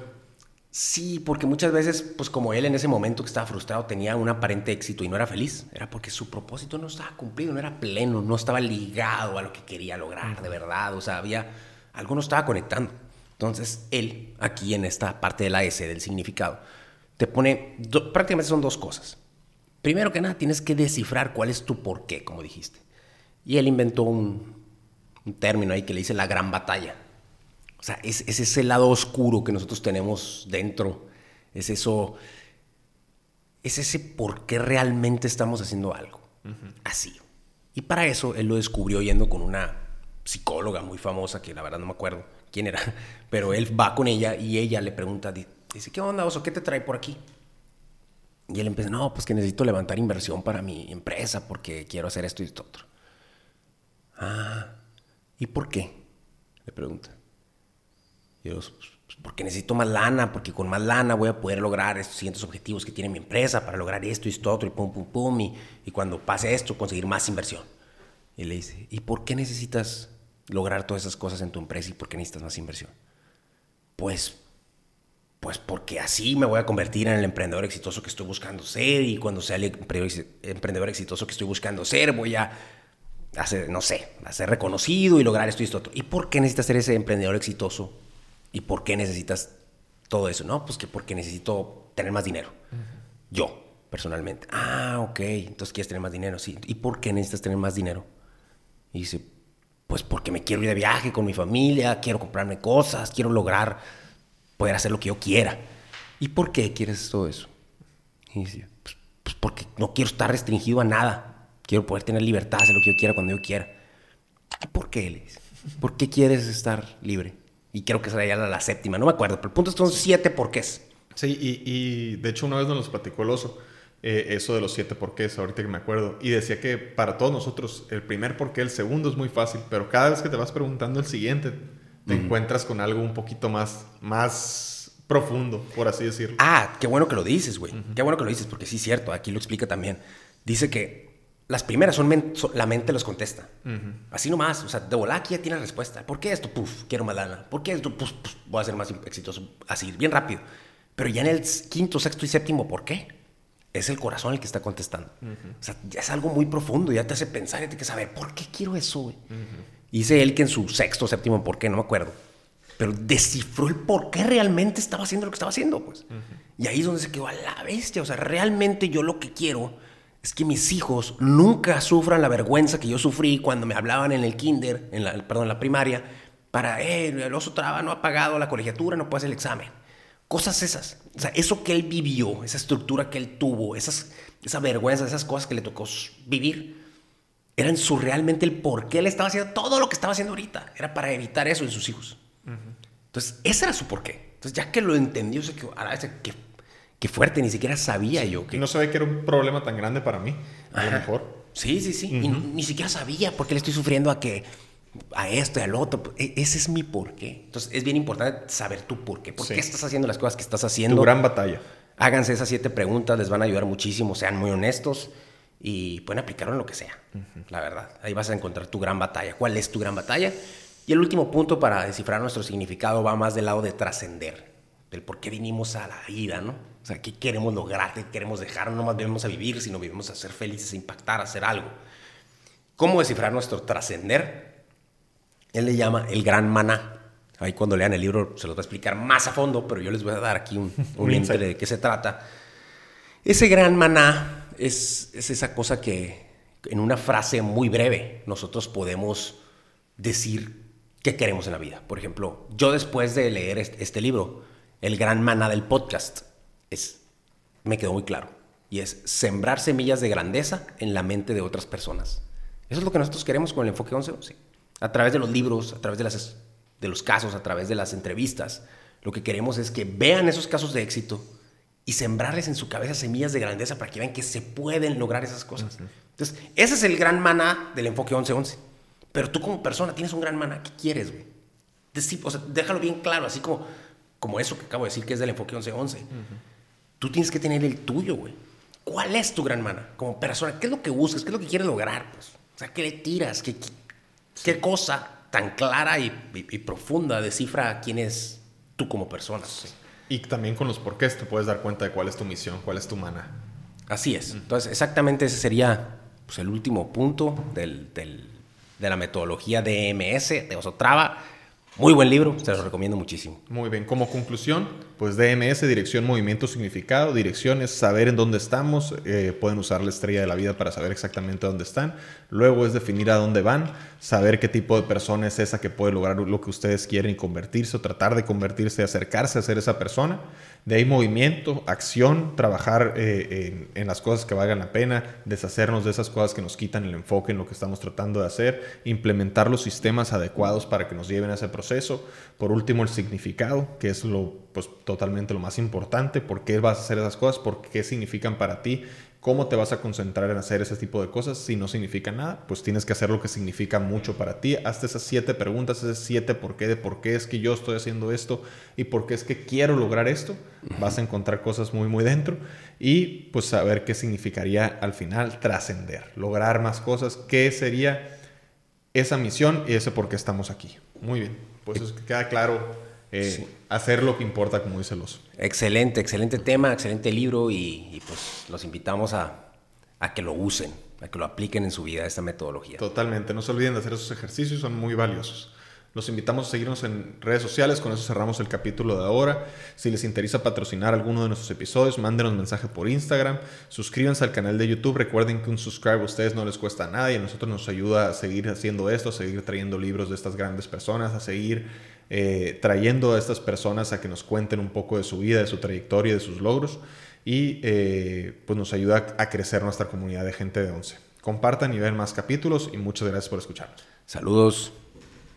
S1: Sí, porque muchas veces, pues como él en ese momento que estaba frustrado tenía un aparente éxito y no era feliz, era porque su propósito no estaba cumplido, no era pleno, no estaba ligado a lo que quería lograr de verdad, o sea, había, algo no estaba conectando. Entonces, él, aquí en esta parte de la S del significado, te pone, prácticamente son dos cosas. Primero que nada, tienes que descifrar cuál es tu porqué, como dijiste. Y él inventó un, término ahí que le dice la gran batalla. O sea, es, ese lado oscuro que nosotros tenemos dentro. Es eso, es ese por qué realmente estamos haciendo algo. Así. Y para eso él lo descubrió yendo con una psicóloga muy famosa, que la verdad no me acuerdo quién era, pero él va con ella y ella le pregunta, dice, ¿qué onda, oso? ¿Qué te trae por aquí? Y él empieza, no, pues que necesito levantar inversión para mi empresa porque quiero hacer esto y esto otro. Ah, ¿y por qué? Le pregunta. Y yo, pues, pues, porque necesito más lana, porque con más lana voy a poder lograr estos siguientes objetivos que tiene mi empresa para lograr esto y esto otro y pum, pum, pum. Y, y cuando pase esto, conseguir más inversión. Y le dice, ¿y por qué necesitas lograr todas esas cosas en tu empresa y por qué necesitas más inversión? Pues, pues porque así me voy a convertir en el emprendedor exitoso que estoy buscando ser y cuando sea el emprendedor exitoso que estoy buscando ser voy a hacer, no sé, a ser reconocido y lograr esto y esto otro. ¿Y por qué necesitas ser ese emprendedor exitoso? ¿Y por qué necesitas todo eso? No, pues que porque necesito tener más dinero. Yo. personalmente. Ah, ok, entonces quieres tener más dinero, sí. ¿Y por qué necesitas tener más dinero? Y dice, pues porque me quiero ir de viaje con mi familia, quiero comprarme cosas, quiero lograr poder hacer lo que yo quiera. ¿Y por qué quieres todo eso? Y dice, pues, pues porque no quiero estar restringido a nada. Quiero poder tener libertad, hacer lo que yo quiera cuando yo quiera. ¿Y por qué, dice? ¿Por qué quieres estar libre? Y creo que sería la, la séptima, no me acuerdo, pero el punto es que son siete porqués.
S2: Sí, y, y de hecho una vez nos los platicó el oso, eh, eso de los siete porqués, ahorita que me acuerdo, y decía que para todos nosotros el primer porqué, el segundo es muy fácil, pero cada vez que te vas preguntando el siguiente, te encuentras con algo un poquito más, más profundo, por así decirlo.
S1: Ah, qué bueno que lo dices, güey. Qué bueno que lo dices, porque sí es cierto, aquí lo explica también. Dice que las primeras son, men- son- la mente los contesta. Así nomás, o sea, de volar aquí ya tiene la respuesta. ¿Por qué esto? Puf, quiero más lana. ¿Por qué esto? Puf, puf, voy a ser más exitoso. Así, bien rápido. Pero ya en el quinto, sexto y séptimo, ¿por qué? Es el corazón el que está contestando. O sea, ya es algo muy profundo, ya te hace pensar y te que saber, ¿por qué quiero eso, güey? Y Dice él que en su sexto, séptimo, ¿por qué? No me acuerdo. Pero descifró el por qué realmente estaba haciendo lo que estaba haciendo, pues. Y ahí es donde se quedó a la bestia. O sea, realmente yo lo que quiero es que mis hijos nunca sufran la vergüenza que yo sufrí cuando me hablaban en el kinder, en la, perdón, en la primaria, para, eh, el oso traba no ha pagado la colegiatura, no puede hacer el examen. Cosas esas. O sea, eso que él vivió, esa estructura que él tuvo, esas, esa vergüenza, esas cosas que le tocó vivir, eran su realmente el por qué él estaba haciendo todo lo que estaba haciendo ahorita. Era para evitar eso en sus hijos. Entonces, ese era su porqué. Entonces, ya que lo entendió, se quedó, "Ara, ese, qué, qué fuerte, ni siquiera sabía yo que...
S2: Y no sabía que era un problema tan grande para mí, a lo mejor.
S1: Sí, sí, sí. Y ni siquiera sabía por qué le estoy sufriendo a que a esto y al otro. E- ese es mi porqué. Entonces, es bien importante saber tu porqué. ¿Por
S2: Sí.
S1: qué estás haciendo las cosas que estás
S2: Tu
S1: haciendo?
S2: gran batalla.
S1: Háganse esas siete preguntas, les van a ayudar muchísimo, sean muy honestos y pueden aplicarlo en lo que sea, la verdad. Ahí vas a encontrar tu gran batalla. ¿Cuál es tu gran batalla? Y el último punto para descifrar nuestro significado va más del lado de trascender, del por qué vinimos a la vida, ¿no? Sea, ¿qué queremos lograr? ¿Qué queremos dejar? No nomás vivimos a vivir, sino vivimos a ser felices, a impactar, a hacer algo. ¿Cómo descifrar nuestro trascender? Él le llama el gran maná. Ahí cuando lean el libro se los va a explicar más a fondo, pero yo les voy a dar aquí un, un
S2: insight.
S1: de qué se trata. Ese gran maná es, es esa cosa que en una frase muy breve nosotros podemos decir qué queremos en la vida. Por ejemplo, yo después de leer este, este libro, el gran maná del podcast es, me quedó muy claro. Y es sembrar semillas de grandeza en la mente de otras personas. Eso es lo que nosotros queremos con el enfoque 1111. A través de los libros, a través de, las, de los casos, a través de las entrevistas, lo que queremos es que vean esos casos de éxito y sembrarles en su cabeza semillas de grandeza para que vean que se pueden lograr esas cosas. Entonces, ese es el gran maná del enfoque 1111. Pero tú como persona tienes un gran maná. ¿Qué quieres, güey? O sea, déjalo bien claro, así como, como eso que acabo de decir que es del enfoque 1111. Tú tienes que tener el tuyo, güey. ¿Cuál es tu gran maná como persona? ¿Qué es lo que buscas? ¿Qué es lo que quieres lograr? Pues? O sea, ¿qué le tiras? ¿Qué, qué, qué cosa tan clara y, y- y profunda descifra quién es tú como persona?
S2: Y también con los porqués te puedes dar cuenta de cuál es tu misión, cuál es tu mana.
S1: Así es. Entonces, exactamente ese sería pues, el último punto del, del- de la metodología DMS de Osotrava. Muy buen libro, se los recomiendo muchísimo.
S2: Muy bien, como conclusión, pues DMS, dirección, movimiento, significado. Dirección es saber en dónde estamos. eh, pueden usar la estrella de la vida para saber exactamente dónde están. Luego es definir a dónde van, saber qué tipo de persona es esa que puede lograr lo que ustedes quieren y convertirse o tratar de convertirse, acercarse a ser esa persona. De ahí movimiento, acción, trabajar eh, en, en las cosas que valgan la pena, deshacernos de esas cosas que nos quitan el enfoque en lo que estamos tratando de hacer, implementar los sistemas adecuados para que nos lleven a ese proceso. Por último, el significado, que es lo pues totalmente lo más importante, por qué vas a hacer esas cosas, por qué significan para ti, cómo te vas a concentrar en hacer ese tipo de cosas. Si no significa nada, pues tienes que hacer lo que significa mucho para ti. Hazte esas siete preguntas, esas siete por qué, de por qué es que yo estoy haciendo esto y por qué es que quiero lograr esto. Vas a encontrar cosas muy, muy dentro y pues saber qué significaría al final trascender, lograr más cosas, qué sería esa misión y ese por qué estamos aquí. Muy bien, pues es que queda claro eh, hacer lo que importa, como dice el oso.
S1: Excelente, excelente tema, excelente libro y, y, pues los invitamos a, a que lo usen, a que lo apliquen en su vida, esta metodología.
S2: Totalmente, no se olviden de hacer esos ejercicios, son muy valiosos. Los invitamos a seguirnos en redes sociales, con eso cerramos el capítulo de ahora. Si les interesa patrocinar alguno de nuestros episodios, mándenos mensaje por Instagram, suscríbanse al canal de YouTube, recuerden que un subscribe a ustedes no les cuesta nada y a nosotros nos ayuda a seguir haciendo esto, a seguir trayendo libros de estas grandes personas, a seguir eh, trayendo a estas personas a que nos cuenten un poco de su vida, de su trayectoria, de sus logros y eh, pues nos ayuda a crecer nuestra comunidad de gente de once. Compartan y vean más capítulos y muchas gracias por escucharnos.
S1: Saludos.